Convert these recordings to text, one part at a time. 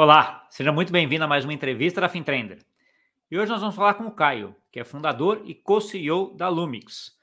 Olá, seja muito bem-vindo a mais uma entrevista da FinTrender. E hoje nós vamos falar com o Caio, que é fundador e co-CEO da Lumix.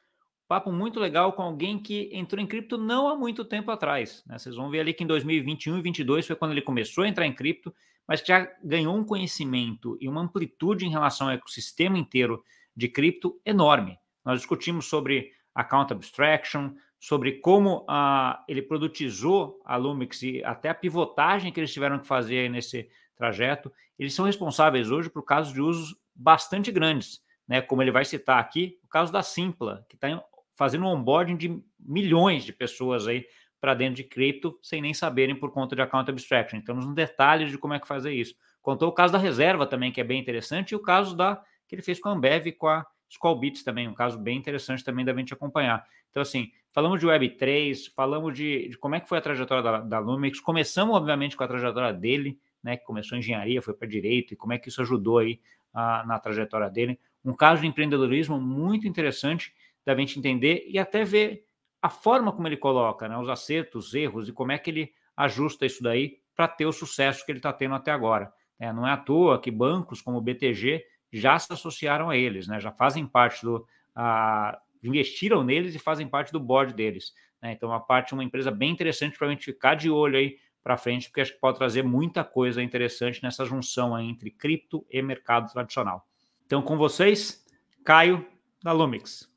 Papo muito legal com alguém que entrou em cripto não há muito tempo atrás. Né? Vocês vão ver ali que em 2021 e 2022 foi quando ele começou a entrar em cripto, mas que já ganhou um conhecimento e uma amplitude em relação ao ecossistema inteiro de cripto enorme. Nós discutimos sobre account abstraction, sobre como uh, ele produtizou a Lumix e até a pivotagem que eles tiveram que fazer nesse trajeto. Eles são responsáveis hoje por casos de usos bastante grandes, né? Como ele vai citar aqui, o caso da Simpla, que está fazendo um onboarding de milhões de pessoas aí para dentro de cripto sem nem saberem por conta de account abstraction. Então, nos detalhes de como é que fazer isso. Contou o caso da reserva também, que é bem interessante, e o caso da que ele fez com a Ambev e com a Skullbits também, um caso bem interessante também da gente acompanhar. Então, assim, falamos de Web3, falamos de, de como é que foi a trajetória da, da Lumix, começamos, obviamente, com a trajetória dele, né, que começou engenharia, foi para direito, e como é que isso ajudou aí a, na trajetória dele. Um caso de empreendedorismo muito interessante da gente entender e até ver a forma como ele coloca, né, os acertos, os erros, e como é que ele ajusta isso daí para ter o sucesso que ele está tendo até agora. É, não é à toa que bancos como o BTG já se associaram a eles, né? já fazem parte do. A, investiram neles e fazem parte do board deles. Né? Então, uma parte, uma empresa bem interessante para a gente ficar de olho aí para frente, porque acho que pode trazer muita coisa interessante nessa junção aí entre cripto e mercado tradicional. Então, com vocês, Caio da Lumix.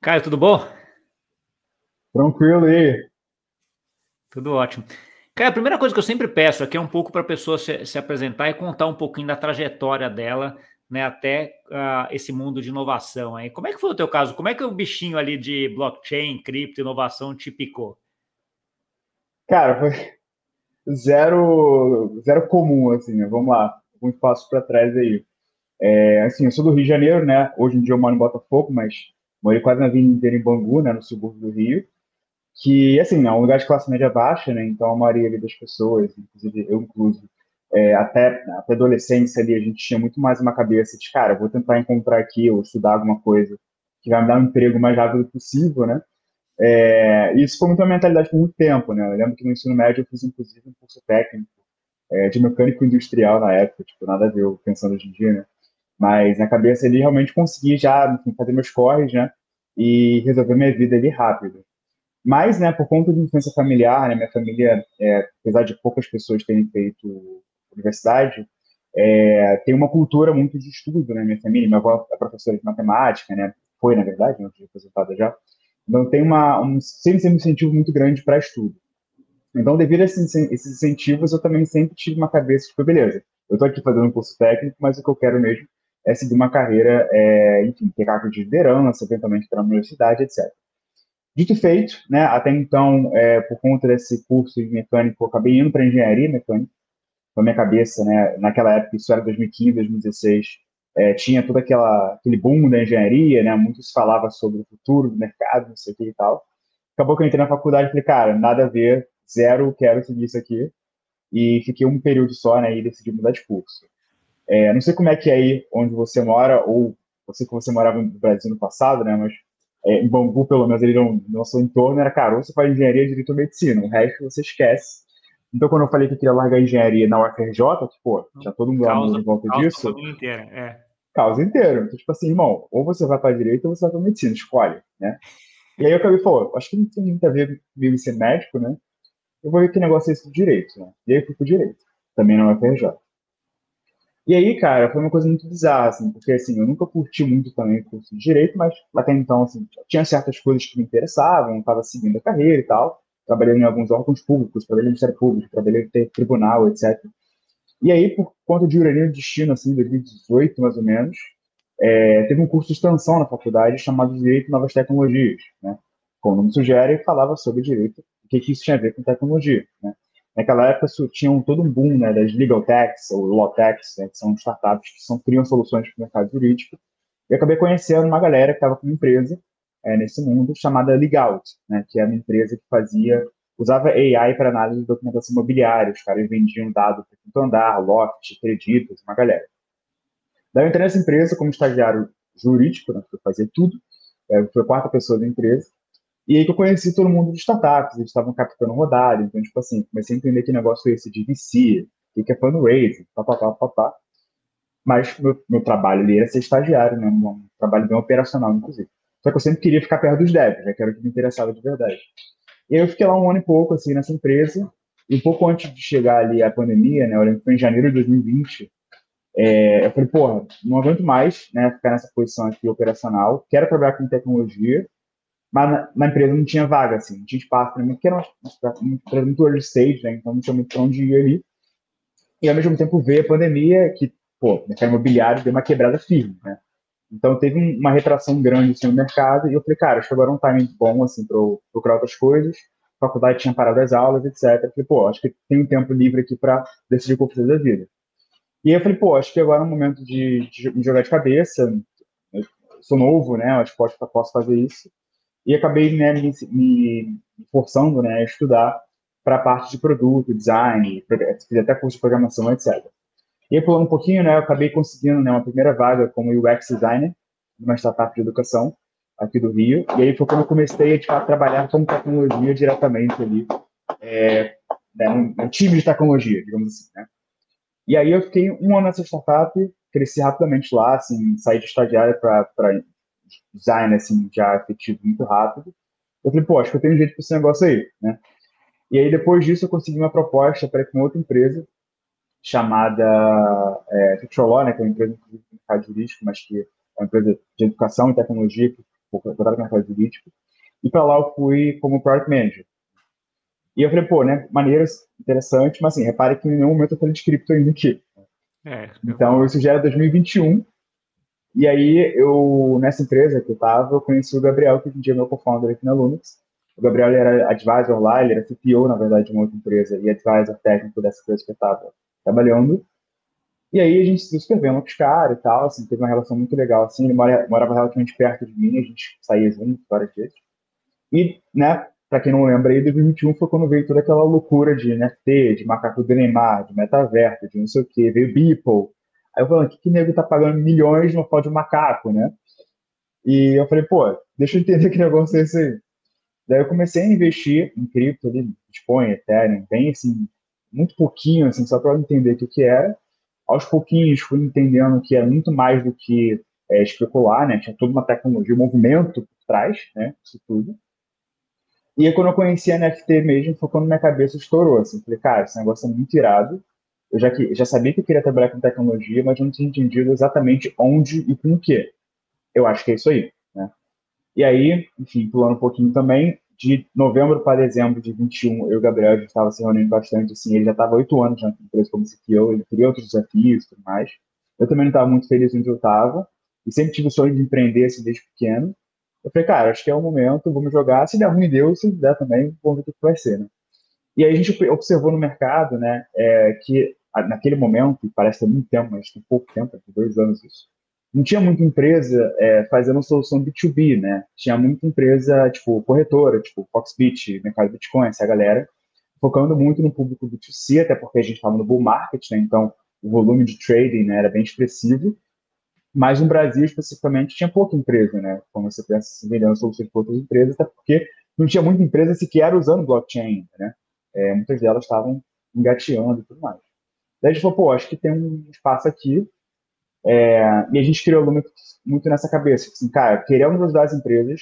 Caio, tudo bom? Tranquilo aí. Tudo ótimo. Cara, a primeira coisa que eu sempre peço aqui é um pouco para a pessoa se, se, apresentar e contar um pouquinho da trajetória dela, né, até uh, esse mundo de inovação aí. Como é que foi o teu caso? Como é que o bichinho ali de blockchain, cripto, inovação te picou? Cara, foi zero, zero comum, assim, né? Vamos lá, alguns passos para trás aí. É, assim, eu sou do Rio de Janeiro, né? Hoje em dia eu moro em Botafogo, mas morei quase na vida inteira em Bangu, né, no subúrbio do Rio que, assim, é um lugar de classe média baixa, né? Então a maioria das pessoas, inclusive eu incluso, é, até, até adolescência ali, a gente tinha muito mais uma cabeça de, cara, vou tentar encontrar aqui ou estudar alguma coisa que vai me dar um emprego mais rápido possível, né? É, isso foi muito a mentalidade por muito tempo, né? Eu lembro que no ensino médio eu fiz, inclusive, um curso técnico é, de mecânico industrial na época, tipo, nada a ver eu pensando hoje em dia, né? Mas na cabeça ali realmente consegui já enfim, fazer meus corres, né? E resolver minha vida ali rápido. Mas, né, por conta de influência familiar, né, minha família, é, apesar de poucas pessoas terem feito universidade, é, tem uma cultura muito de estudo, né, minha família. Minha avó é professora de matemática, né, foi, na verdade, não tinha aposentada já. Então, tem uma, um, sempre, sempre um incentivo muito grande para estudo. Então, devido a esses, incentivos, eu também sempre tive uma cabeça, tipo, beleza, eu estou aqui fazendo um curso técnico, mas o que eu quero mesmo é seguir uma carreira, é, enfim, ter cargo de liderança, eventualmente para a universidade, etc. Dito feito, né, até então, é, por conta desse curso de mecânico, eu acabei indo para engenharia mecânica. Na minha cabeça, né, naquela época, isso era 2015, 2016, é, tinha todo aquela, aquele boom da engenharia, né, muito se falava sobre o futuro do mercado, não sei o que e tal. Acabou que eu entrei na faculdade e falei, cara, nada a ver, zero, quero seguir isso aqui. E fiquei um período só, né, e decidi mudar de curso. É, não sei como é que é aí onde você mora, ou você que você morava no Brasil no passado, né, mas é, em Bangu, pelo menos, no, no nosso entorno, era, cara, ou você faz engenharia, direito ou medicina, o resto você esquece. Então, quando eu falei que eu queria largar engenharia na UFRJ, pô, já todo mundo causa, em volta causa disso. Causa inteira, é. Causa inteira. Então, tipo assim, irmão, ou você vai para direito ou você vai para medicina, escolhe, né? E aí eu acabei, pô, acho que não tem muito a ver comigo ser médico, né? Eu vou ver que negócio é esse do direito, né? E aí eu fui pro direito, também na UFRJ. E aí, cara, foi uma coisa muito bizarra, assim, porque, assim, eu nunca curti muito também o curso de Direito, mas até então, assim, tinha certas coisas que me interessavam, estava seguindo a carreira e tal, trabalhei em alguns órgãos públicos, trabalhei no Ministério Público, trabalhei no tribunal, etc. E aí, por conta de ironia do destino, assim, 2018, mais ou menos, é, teve um curso de extensão na faculdade chamado Direito e Novas Tecnologias, né? Como o nome sugere, falava sobre direito, o que, que isso tinha a ver com tecnologia, né? Naquela época tinha um, todo um boom né, das legal techs ou law techs, né, que são startups que são, criam soluções para o mercado jurídico. E acabei conhecendo uma galera que estava com uma empresa é, nesse mundo chamada Legout, né, que é uma empresa que fazia usava AI para análise de documentação imobiliária. Os caras vendiam dados para quinto andar, loft, creditos, uma galera. Daí eu entrei nessa empresa como estagiário jurídico, né, eu fazia tudo. É, fui a quarta pessoa da empresa. E aí que eu conheci todo mundo de startups, eles estavam captando rodada, então, tipo assim, comecei a entender que negócio é esse de VC, o que é fundraising, papapá, papá. Mas meu, meu trabalho ali era ser estagiário, né? Um trabalho bem operacional, inclusive. Só que eu sempre queria ficar perto dos devs, né? Que era o que me interessava de verdade. E aí eu fiquei lá um ano e pouco, assim, nessa empresa. E um pouco antes de chegar ali a pandemia, né? Eu lembro que foi em janeiro de 2020. É, eu falei, porra, não aguento mais, né? Ficar nessa posição aqui operacional. Quero trabalhar com tecnologia. Mas na, na empresa não tinha vaga, assim. Não tinha espaço para mim, porque era uma, uma empresa muito early stage, né? Então não tinha muito pra onde ir ali. E ao mesmo tempo veio a pandemia, que, pô, mercado imobiliário deu uma quebrada firme, né? Então teve uma retração grande assim, no mercado e eu falei, cara, acho que agora é um timing bom assim para procurar outras coisas. A faculdade tinha parado as aulas, etc. Eu falei, pô, acho que tem um tempo livre aqui para decidir o que eu fazer da vida. E aí eu falei, pô, acho que agora é um momento de, de me jogar de cabeça. Eu sou novo, né? Acho que posso, posso fazer isso. E acabei né, me, me forçando né, a estudar para a parte de produto, design, fiz até curso de programação, etc. E aí, pulando um pouquinho, né, eu acabei conseguindo né, uma primeira vaga como UX designer numa startup de educação aqui do Rio. E aí foi quando eu comecei a, a trabalhar com tecnologia diretamente ali, é, né, um, um, time de tecnologia, digamos assim, né. E aí eu fiquei um ano nessa startup, cresci rapidamente lá, assim, saí de estagiário para design, assim, já efetivo muito rápido. Eu falei, pô, acho que eu tenho um jeito para esse negócio aí, né. E aí depois disso eu consegui uma proposta para ir com outra empresa chamada é, né, que é uma empresa de mercado jurídico, mas que é uma empresa de educação e tecnologia, voltada para o mercado jurídico. E para lá eu fui como Product Manager. E eu falei, pô, né, maneiras, interessante, mas assim, repare que em nenhum momento eu falei de cripto ainda aqui. É, então, isso já era 2021. E aí, eu, nessa empresa que eu estava, eu conheci o Gabriel, que hoje em dia é meu co-founder aqui na Lumix. O Gabriel era advisor lá, ele era CPO, na verdade, de uma outra empresa, e advisor técnico dessa empresa que eu estava trabalhando. E aí a gente se inscreveu com os caras e tal, assim, teve uma relação muito legal, assim, ele mora, morava relativamente perto de mim, a gente saía junto várias vezes. E, né, para quem não lembra aí, 2021 foi quando veio toda aquela loucura de NFT, de macaco do Neymar, de metaverso, de não sei o que, veio Beeple. Aí eu falei, que que nego tá pagando milhões no foto de macaco, né? E eu falei, pô, deixa eu entender que negócio é esse aí. Daí eu comecei a investir em cripto ali, Bitcoin, Ethereum, bem assim, muito pouquinho, assim, só para entender o que, que era. Aos pouquinhos fui entendendo que era muito mais do que é, especular, né? Tinha toda uma tecnologia, um movimento por trás, né? Isso tudo. E aí, quando eu conheci a NFT mesmo, foi quando minha cabeça estourou, assim. Falei, cara, esse negócio é muito irado. Eu já, que, já sabia que eu queria trabalhar com tecnologia, mas eu não tinha entendido exatamente onde e com o quê. Eu acho que é isso aí, né? E aí, enfim, pulando um pouquinho também, de novembro para dezembro de 21, eu e o Gabriel, a gente estava se reunindo bastante, assim, ele já estava oito anos na empresa como CTO, ele queria outros desafios e tudo mais. Eu também não estava muito feliz onde eu estava, e sempre tive o sonho de empreender, assim, desde pequeno. Eu falei, cara, acho que é o momento, vamos jogar, se der ruim, deu, se der também, vamos ver o que vai ser, né? E aí a gente observou no mercado, né, é, que naquele momento, parece ter muito tempo, mas tem pouco tempo, tem dois anos isso, não tinha muita empresa é, fazendo solução B2B, né? Tinha muita empresa, tipo, corretora, tipo, Foxbit, Mercado Bitcoin, essa galera, focando muito no público B2C, até porque a gente estava no bull market, né? Então, o volume de trading né, era bem expressivo. Mas no Brasil, especificamente, tinha pouca empresa, né? Quando você pensa se vendendo soluções para outras empresas, até porque não tinha muita empresa sequer usando blockchain, né? É, muitas delas estavam engateando e tudo mais. Daí a gente falou, pô, acho que tem um espaço aqui é, e a gente criou muito, muito nessa cabeça, assim, cara, queremos ajudar as empresas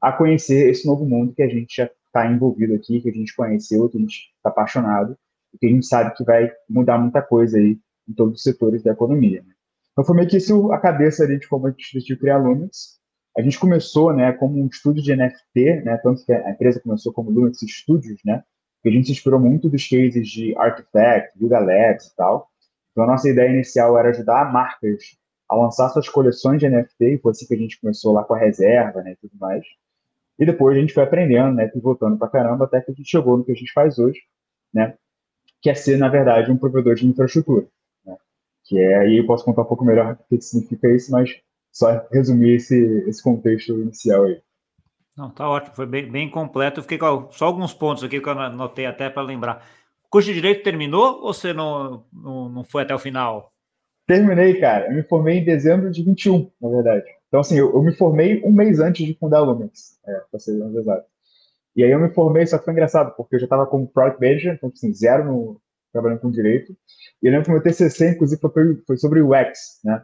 a conhecer esse novo mundo que a gente já está envolvido aqui, que a gente conheceu, que a gente está apaixonado, e que a gente sabe que vai mudar muita coisa aí em todos os setores da economia. Né? Então foi meio que isso a cabeça ali de como a gente decidiu criar Lumix. A gente começou, né, como um estúdio de NFT, né, tanto que a empresa começou como Lumix Studios, né, que a gente se inspirou muito dos cases de Artifact, Yuga Labs e tal, então, a nossa ideia inicial era ajudar marcas a lançar suas coleções de NFT, foi assim que a gente começou lá com a reserva, né, e tudo mais. E depois a gente foi aprendendo, né, pivotando pra caramba, até que a gente chegou no que a gente faz hoje, né, que é ser, na verdade, um provedor de infraestrutura. Né, que é, aí eu posso contar um pouco melhor o que significa isso, mas só resumir esse, esse contexto inicial aí. Não, tá ótimo, foi bem, bem completo. Fiquei com só alguns pontos aqui que eu anotei até para lembrar curso de Direito terminou ou você não, não, não foi até o final? Terminei, cara. Eu me formei em dezembro de 21, na verdade. Então, assim, eu, eu me formei um mês antes de fundar a Lumix, é, para ser mais exato. E aí eu me formei, só que foi engraçado, porque eu já estava como Product Manager, então, assim, zero no, trabalhando com direito. E eu lembro que meu TCC, inclusive, foi, foi sobre o X, né?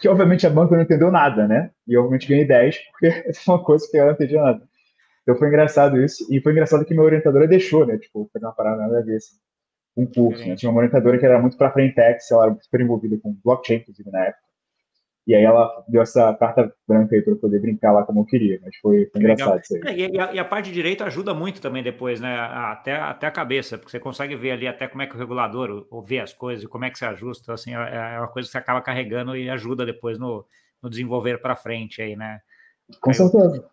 Que, obviamente, a banca não entendeu nada, né? E, obviamente, ganhei 10, porque é uma coisa que eu não entendi nada. Então, foi engraçado isso. E foi engraçado que minha orientadora deixou, né? Tipo, foi uma parada nada a ver, assim, um curso, né? Tinha uma orientadora que era muito pra frente ela era super envolvida com blockchain, inclusive, na época. E aí ela deu essa carta branca aí para eu poder brincar lá como eu queria, mas foi, foi engraçado isso aí. É, e, a, e, a, parte de direito ajuda muito também depois, né? Até, até a cabeça, porque você consegue ver ali até como é que o regulador ou vê as coisas, como é que se ajusta, assim, é, é uma coisa que você acaba carregando e ajuda depois no, no desenvolver para frente aí, né? Com certeza.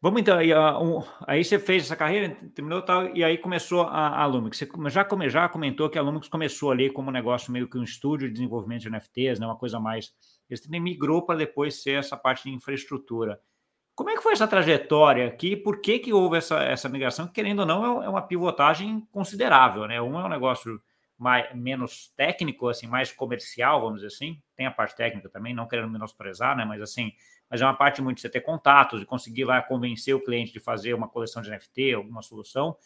Vamos então, aí, um, aí você fez essa carreira, terminou tal, e aí começou a, a Lumix. Você já, come, já comentou que a Lumix começou ali como um negócio meio que um estúdio de desenvolvimento de NFTs, né, uma coisa mais. Eles também migrou para depois ser essa parte de infraestrutura. Como é que foi essa trajetória aqui? Por que, que houve essa, essa migração? Querendo ou não, é, é uma pivotagem considerável, né? Um é um negócio mais, menos técnico, assim, mais comercial, vamos dizer assim. Tem a parte técnica também, não querendo menosprezar, né? Mas assim, mas é uma parte muito de você ter contatos, de conseguir lá convencer o cliente de fazer uma coleção de NFT, alguma solução.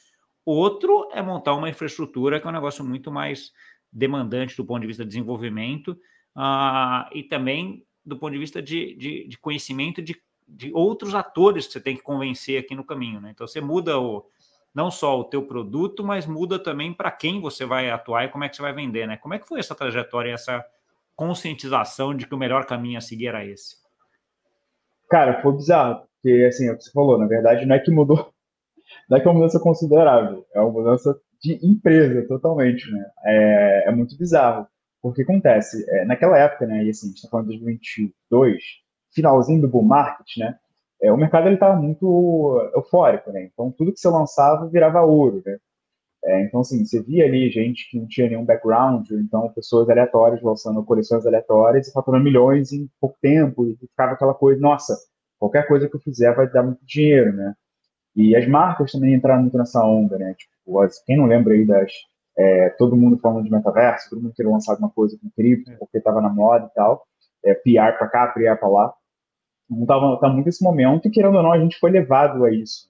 Outro é montar uma infraestrutura que é um negócio muito mais demandante do ponto de vista de desenvolvimento uh, e também do ponto de vista de, de, de conhecimento de, de, outros atores que você tem que convencer aqui no caminho. Né? Então você muda o, não só o teu produto, mas muda também para quem você vai atuar e como é que você vai vender. Né? Como é que foi essa trajetória, essa conscientização de que o melhor caminho a seguir era esse? Cara, foi bizarro, porque assim, é o que você falou, na verdade não é que mudou, não é que é uma mudança considerável, é uma mudança de empresa totalmente, né? É, é muito bizarro, porque acontece, é, naquela época, né, e assim, a gente está falando de 2022, finalzinho do bull market, né, é, o mercado ele estava muito eufórico, né, então tudo que você lançava virava ouro, né, é, então, assim, você via ali gente que não tinha nenhum background, então pessoas aleatórias lançando coleções aleatórias e faturando milhões em pouco tempo, e ficava aquela coisa, nossa, qualquer coisa que eu fizer vai dar muito dinheiro, né? E as marcas também entraram muito nessa onda, né? Tipo, quem não lembra aí das. É, todo mundo falando de metaverso, todo mundo queria lançar alguma coisa com cripto, porque estava na moda e tal. É, PR para cá, PR para lá. Então, tava, tá muito esse momento, e querendo ou não, a gente foi levado a isso.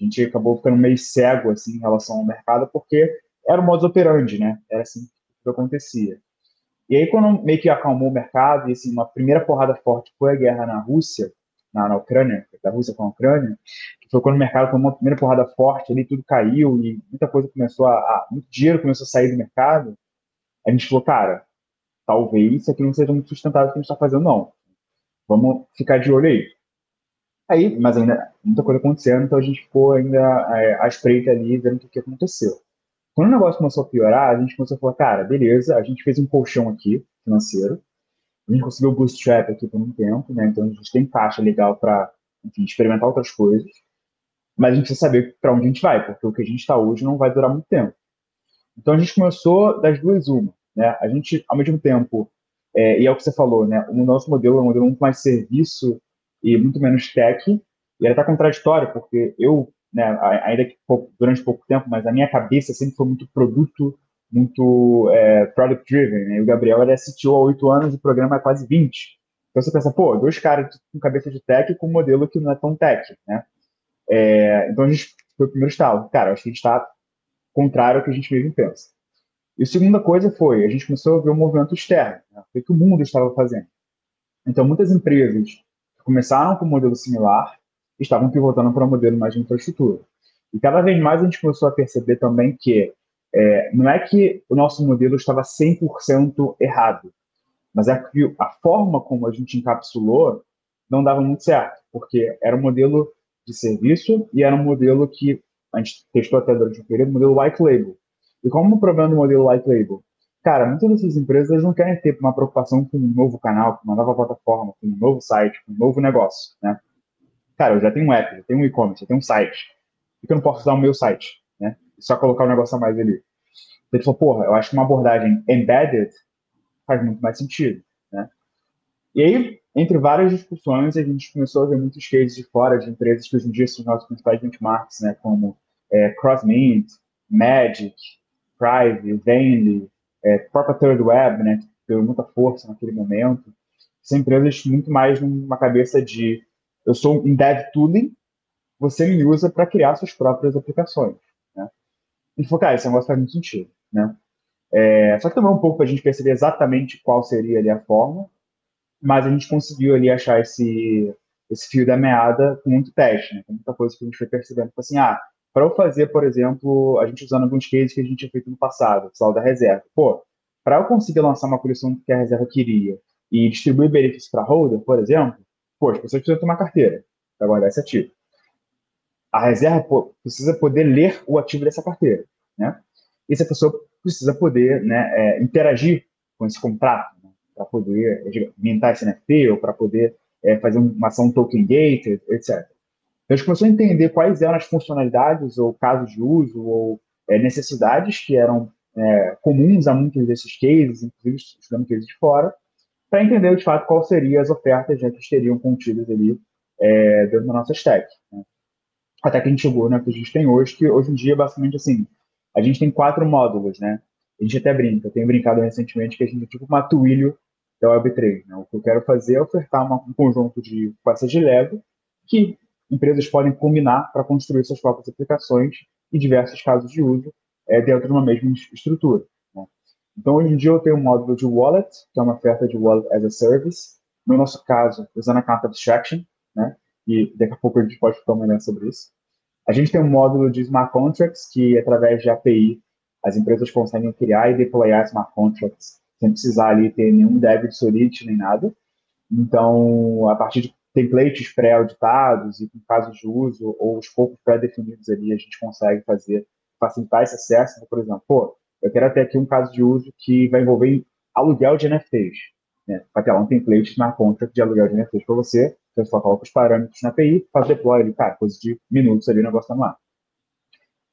A gente acabou ficando meio cego assim, em relação ao mercado, porque era o modus operandi, né? Era assim que acontecia. E aí, quando meio que acalmou o mercado, e assim, uma primeira porrada forte foi a guerra na Rússia, na, na Ucrânia, da Rússia com a Ucrânia, que foi quando o mercado tomou uma primeira porrada forte, ali tudo caiu e muita coisa começou a, a, muito dinheiro começou a sair do mercado, a gente falou, cara, talvez isso aqui não seja muito sustentável o que a gente está fazendo, não. Vamos ficar de olho aí. Aí, mas ainda muita coisa acontecendo, então a gente ficou ainda é, à espreita ali, vendo o que aconteceu. Quando o negócio começou a piorar, a gente começou a falar, cara, beleza, a gente fez um colchão aqui, financeiro, a gente conseguiu o bootstrap aqui por um tempo, né, então a gente tem caixa legal para, experimentar outras coisas, mas a gente precisa saber para onde a gente vai, porque o que a gente está hoje não vai durar muito tempo. Então a gente começou das duas uma, né, a gente, ao mesmo tempo, é, e é o que você falou, né, o nosso modelo é um modelo muito mais serviço e muito menos tech. E ela está contraditória, porque eu, né, ainda que durante pouco tempo, mas a minha cabeça sempre foi muito produto, muito é, product driven. Né? E o Gabriel era CTO há oito anos e o programa é quase 20. Então você pensa, pô, dois caras com cabeça de tech com um modelo que não é tão tech, né? É, então a gente foi o primeiro estalo. Cara, acho que a gente está contrário ao que a gente mesmo pensa. E a segunda coisa foi, a gente começou a ver um movimento externo, né? o que o mundo estava fazendo. Então, muitas empresas começaram com um modelo similar e estavam pivotando para um modelo mais de infraestrutura. E cada vez mais a gente começou a perceber também que é, não é que o nosso modelo estava 100% errado, mas é que a forma como a gente encapsulou não dava muito certo, porque era um modelo de serviço e era um modelo que a gente testou até durante o período, modelo white label. E como o problema do modelo white label Cara, muitas dessas empresas não querem ter uma preocupação com um novo canal, com uma nova plataforma, com um novo site, com um novo negócio, né? Cara, eu já tenho um app, eu tenho um e-commerce, eu tenho um site. Por que eu não posso usar o meu site, né? Só colocar o um negócio a mais ali. Ele falou, porra, eu acho que uma abordagem embedded faz muito mais sentido, né? E aí, entre várias discussões, a gente começou a ver muitos cases de fora de empresas que hoje em dia são os nossos principais benchmarks, né? Como é, CrossMint, Magic, Prive, Venly, é, própria Third Web, né, que deu muita força naquele momento, são empresas muito mais numa cabeça de eu sou um dev tooling, você me usa para criar suas próprias aplicações. Né? gente falou, cara, esse negócio faz muito sentido, né? É, só que também um pouco para a gente perceber exatamente qual seria ali a forma, mas a gente conseguiu ali achar esse, esse fio da meada com muito teste, né? Com muita coisa que a gente foi percebendo. Tipo assim, ah, para eu fazer, por exemplo, a gente usando alguns cases que a gente tinha feito no passado, o da reserva. Pô, para eu conseguir lançar uma coleção que a reserva queria e distribuir benefícios para holder, por exemplo, pô, as pessoas precisam uma carteira para guardar esse ativo. A reserva pô, precisa poder ler o ativo dessa carteira, né? E essa pessoa precisa poder né, é, interagir com esse contrato, né, para poder mintar esse NFT ou para poder é, fazer uma ação token gated, etc. Então, a gente começou a entender quais eram as funcionalidades ou casos de uso ou é, necessidades que eram é, comuns a muitos desses cases, inclusive estudando cases de fora, para entender de fato quais seriam as ofertas né, que estariam contidas ali é, dentro da nossa stack. Né? Até que a gente chegou né, que a gente tem hoje, que hoje em dia, basicamente assim, a gente tem quatro módulos, né? A gente até brinca, eu tenho brincado recentemente que a gente é tipo uma Twilio da Web3. Né? O que eu quero fazer é ofertar uma, um conjunto de peças de Lego que empresas podem combinar para construir suas próprias aplicações e diversos casos de uso é, dentro de uma mesma estrutura. Né? Então, hoje em dia, eu tenho um módulo de wallet, que é uma oferta de wallet as a service. No nosso caso, usando a carta abstraction, né? e daqui a pouco a gente pode falar melhor sobre isso. A gente tem um módulo de smart contracts, que através de API as empresas conseguem criar e deployar smart contracts sem precisar ali ter nenhum débito solidity nem nada. Então, a partir de templates pré-auditados e com casos de uso ou escopos pré-definidos ali, a gente consegue fazer, facilitar esse acesso. Então, por exemplo, pô, eu quero ter aqui um caso de uso que vai envolver aluguel de NFTs. Né? Vai ter lá um template na contract de aluguel de NFTs para você, você só coloca os parâmetros na API, faz deploy ali, cara, coisa de minutos ali, o negócio está no ar.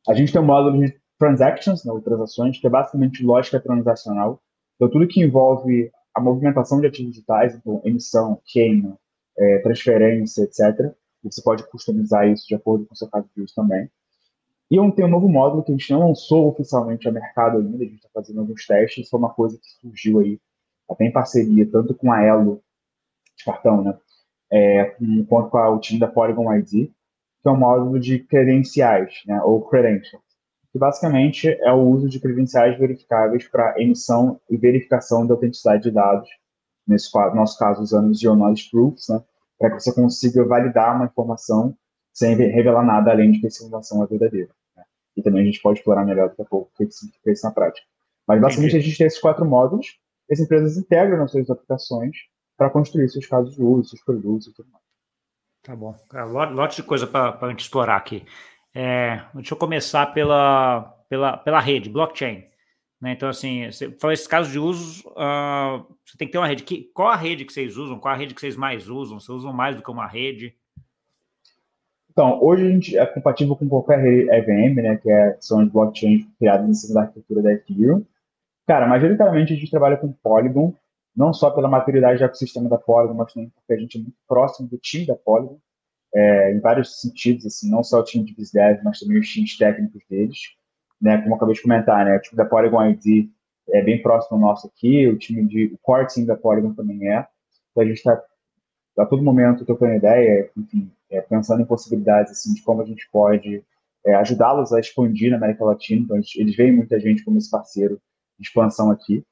A gente tem um módulo de transactions, né, transações, que é basicamente lógica transacional. Então, tudo que envolve a movimentação de ativos digitais, então, emissão, queima, é, transferência, etc. Você pode customizar isso de acordo com o seu caso de uso também. E tenho um novo módulo que a gente não lançou oficialmente ao mercado ainda, a gente está fazendo alguns testes, foi uma coisa que surgiu aí, até em parceria, tanto com a Elo de cartão, né, é, quanto com o time da Polygon ID, que é um módulo de credenciais, né, ou credentials, que basicamente é o uso de credenciais verificáveis para emissão e verificação da autenticidade de dados nesse nosso caso, usando os Geonodes Proofs, né, para que você consiga validar uma informação sem revelar nada além de que essa informação é verdadeira. Né? E também a gente pode explorar melhor daqui a pouco o que significa isso na prática. Mas basicamente a gente tem esses quatro módulos, as empresas integram nas suas aplicações para construir seus casos de uso, seus produtos e tudo mais. Tá bom. Lote de coisa para a gente explorar aqui. É, deixa eu começar pela, pela, pela rede, blockchain. Né? Então, assim, você falou esses casos de uso, uh, você tem que ter uma rede. Que, qual a rede que vocês usam? Qual a rede que vocês mais usam? Vocês usam mais do que uma rede? Então, hoje a gente é compatível com qualquer rede EVM, né, que é, são as blockchains criadas em cima da arquitetura da Ethereum. Cara, majoritariamente a gente trabalha com Polygon, não só pela maturidade do ecossistema da Polygon, mas também porque a gente é muito próximo do time da Polygon, é, em vários sentidos, assim, não só o time de BizDev, mas também os times técnicos deles né, como eu acabei de comentar, né, o time da Polygon ID é bem próximo ao nosso aqui, o time de, o core team da Polygon também é, então a gente está a todo momento trocando ideia, enfim, é, pensando em possibilidades, assim, de como a gente pode é, ajudá-los a expandir na América Latina, então gente, eles veem muita gente como esse parceiro de expansão aqui,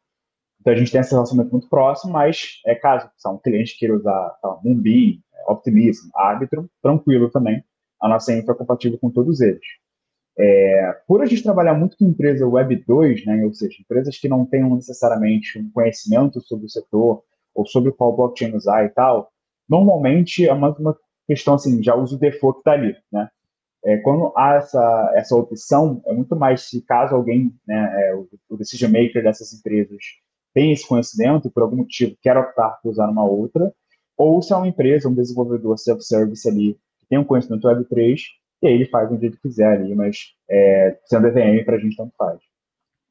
então a gente tem esse relacionamento muito próximo, mas é caso um cliente queira usar tá, Moonbeam, Optimism, Arbitrum, tranquilo também, a nossa infra é compatível com todos eles. É, por a gente trabalhar muito com empresa Web 2, né, ou seja, empresas que não tenham necessariamente um conhecimento sobre o setor ou sobre qual blockchain usar e tal, normalmente é uma, uma questão assim, já uso o default que está ali, né? É, quando há essa, essa opção, é muito mais se caso alguém, né, é, o, o decision maker dessas empresas tem esse conhecimento e por algum motivo quer optar por usar uma outra, ou se é uma empresa, um desenvolvedor self-service ali, que tem um conhecimento Web3 e aí ele faz onde ele quiser ali, mas é, sendo EVM para a gente tanto faz.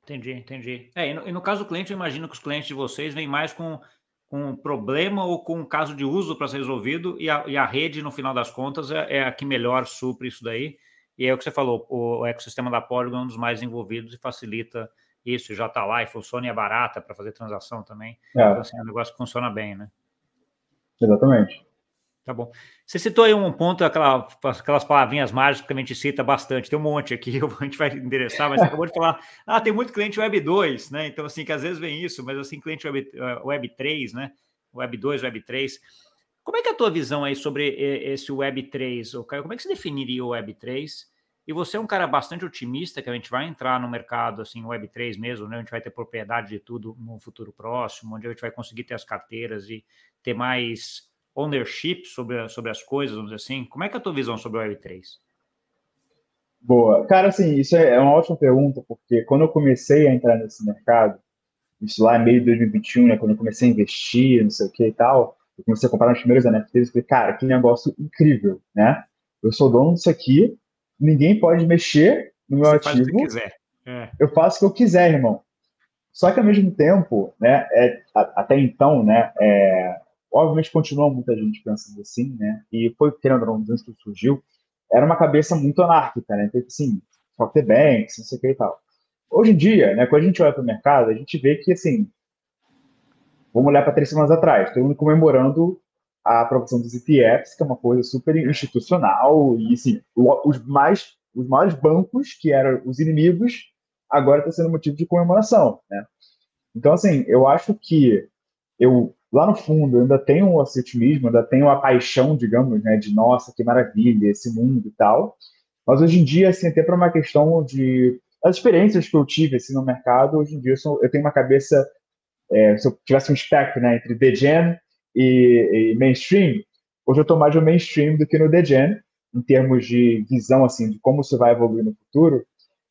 Entendi, entendi. É, e no, e no, caso do cliente, eu imagino que os clientes de vocês vêm mais com, com um problema ou com um caso de uso para ser resolvido, e a, e a, rede, no final das contas, é, é, a que melhor supre isso daí. E é o que você falou, o, o ecossistema da Polygon é um dos mais envolvidos e facilita isso, já está lá e funciona e é barata para fazer transação também. É. Então, assim, é um negócio que funciona bem, né? Exatamente. Tá bom. Você citou aí um ponto, aquela, aquelas palavrinhas mágicas que a gente cita bastante, tem um monte aqui, a gente vai endereçar, mas acabou de falar, ah, tem muito cliente Web 2, né? Então, assim, que às vezes vem isso, mas assim, cliente Web, eh, Web 3, né? Web 2, Web 3. Como é que é a tua visão aí sobre esse Web 3, Caio? Como é que você definiria o Web 3? E você é um cara bastante otimista que a gente vai entrar no mercado assim, Web 3 mesmo, né? A gente vai ter propriedade de tudo no futuro próximo, onde a gente vai conseguir ter as carteiras e ter mais ownership sobre, sobre as coisas, vamos dizer assim. Como é que é a tua visão sobre o Web 3? Boa. Cara, assim, isso é uma ótima pergunta, porque quando eu comecei a entrar nesse mercado, isso lá em meio de 2021, né, quando eu comecei a investir, não sei o que e tal, eu comecei a comprar os primeiros NFTs e falei, cara, que negócio incrível, né? Eu sou dono disso aqui, ninguém pode mexer no meu Você ativo. Faz o que quiser. É. Eu faço o que eu quiser, irmão. Só que ao mesmo tempo, né, é, até então, né, é, obviamente continua muita gente pensando assim, né, e foi querendo ou não, desde que surgiu, era uma cabeça muito anárquica, né, então assim, só ter banks, não sei o que e tal. Hoje em dia, né, quando a gente olha para o mercado, a gente vê que, assim, vamos olhar para três semanas atrás, todo mundo comemorando a aprovação dos ETFs, que é uma coisa super institucional, e assim, os mais os maiores bancos, que eram os inimigos, agora está sendo motivo de comemoração, né? Então, assim, eu acho que eu, lá no fundo, ainda tenho o otimismo, ainda tenho a paixão, digamos, né, de nossa, que maravilha, esse mundo e tal, mas hoje em dia, assim, até para uma questão de as experiências que eu tive assim, no mercado, hoje em dia eu, sou, eu tenho uma cabeça, é, se eu tivesse um espectro né, entre degen e, e mainstream, hoje eu estou mais no mainstream do que no degen, em termos de visão assim de como isso vai evoluir no futuro,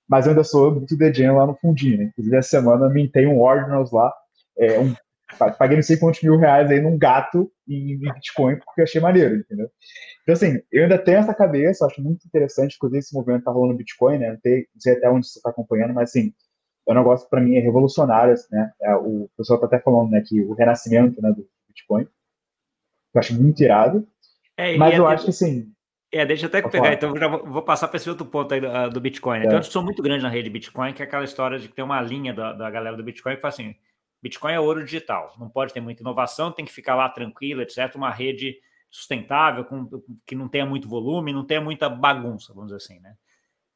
mas eu ainda sou muito degen lá no fundinho. Né? Inclusive, essa semana mintei um Ordinals lá, é, um, paguei não sei quantos mil reais aí num gato em, Bitcoin, porque achei maneiro, entendeu? Então, assim, eu ainda tenho essa cabeça, acho muito interessante, inclusive esse movimento tá rolando no Bitcoin, né? Não, sei, não sei até onde você está acompanhando, mas, assim, é um negócio para mim é revolucionário, assim, né? É, o pessoal tá até falando, né, que o renascimento né, do Bitcoin, eu acho muito irado, é, mas eu acho que, assim... É, deixa eu até pegar, falar. então eu já vou, passar para esse outro ponto aí do, ah, do Bitcoin. Né? É. Tem uma discussão muito grande na rede Bitcoin, que é aquela história de que tem uma linha da, da galera do Bitcoin que fala assim, Bitcoin é ouro digital, não pode ter muita inovação, tem que ficar lá tranquilo, etc. Uma rede sustentável, com, que não tenha muito volume, não tenha muita bagunça, vamos dizer assim, né?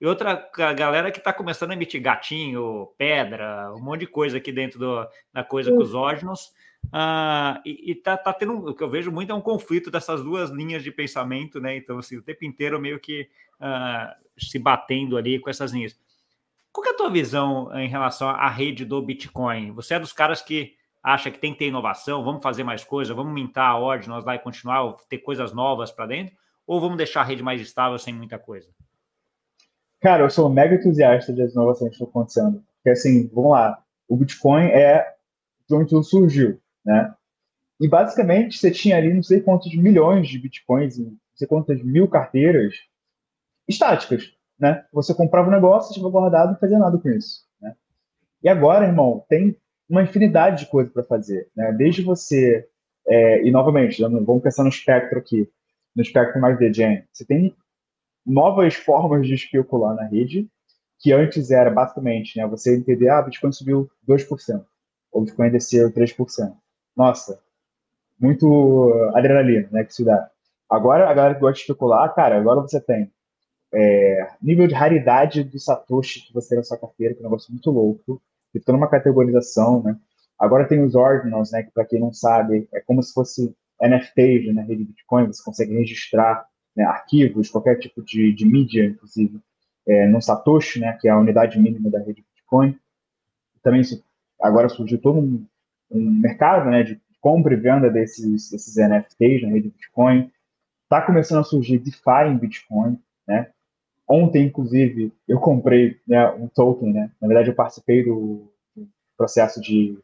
E outra galera que está começando a emitir gatinho, pedra, um monte de coisa aqui dentro do, da coisa com os ógenos. Uh, e, e tá, tá, tendo, o que eu vejo muito é um conflito dessas duas linhas de pensamento, né? Então, assim, o tempo inteiro meio que uh, se batendo ali com essas linhas. Qual é a tua visão em relação à rede do Bitcoin? Você é dos caras que acha que tem que ter inovação, vamos fazer mais coisa, vamos mintar a ordem, nós vai continuar, ter coisas novas para dentro, ou vamos deixar a rede mais estável sem muita coisa? Cara, eu sou mega entusiasta das inovações que estão acontecendo. Porque, assim, vamos lá, o Bitcoin é de onde tudo surgiu, né? E, basicamente, você tinha ali não sei quantos milhões de Bitcoins, não sei quantas mil carteiras estáticas, né? Você comprava um negócio, estava guardado e não fazia nada com isso, né? E agora, irmão, tem uma infinidade de coisas para fazer. Né? Desde você, é, e novamente, vamos pensar no espectro aqui, no espectro mais de você tem novas formas de especular na rede, que antes era basicamente né, você entender, ah, Bitcoin subiu 2%, ou Bitcoin desceu 3%. Nossa, muito adrenalina né, que isso dá. Agora, a galera que gosta de especular, cara, agora você tem é, nível de raridade do Satoshi que você tem na sua carteira, que é um negócio muito louco que toda uma categorização, né? Agora tem os ordinals, né? Que para quem não sabe, é como se fosse NFTs na né, rede Bitcoin, você consegue registrar né, arquivos, qualquer tipo de, de mídia, inclusive, é, no Satoshi, né? Que é a unidade mínima da rede Bitcoin. Também agora surgiu todo um, um mercado, né? De compra e venda desses, desses NFTs na rede Bitcoin. Está começando a surgir DeFi em Bitcoin, né? Ontem, inclusive, eu comprei né, um token, né? Na verdade, eu participei do, processo de,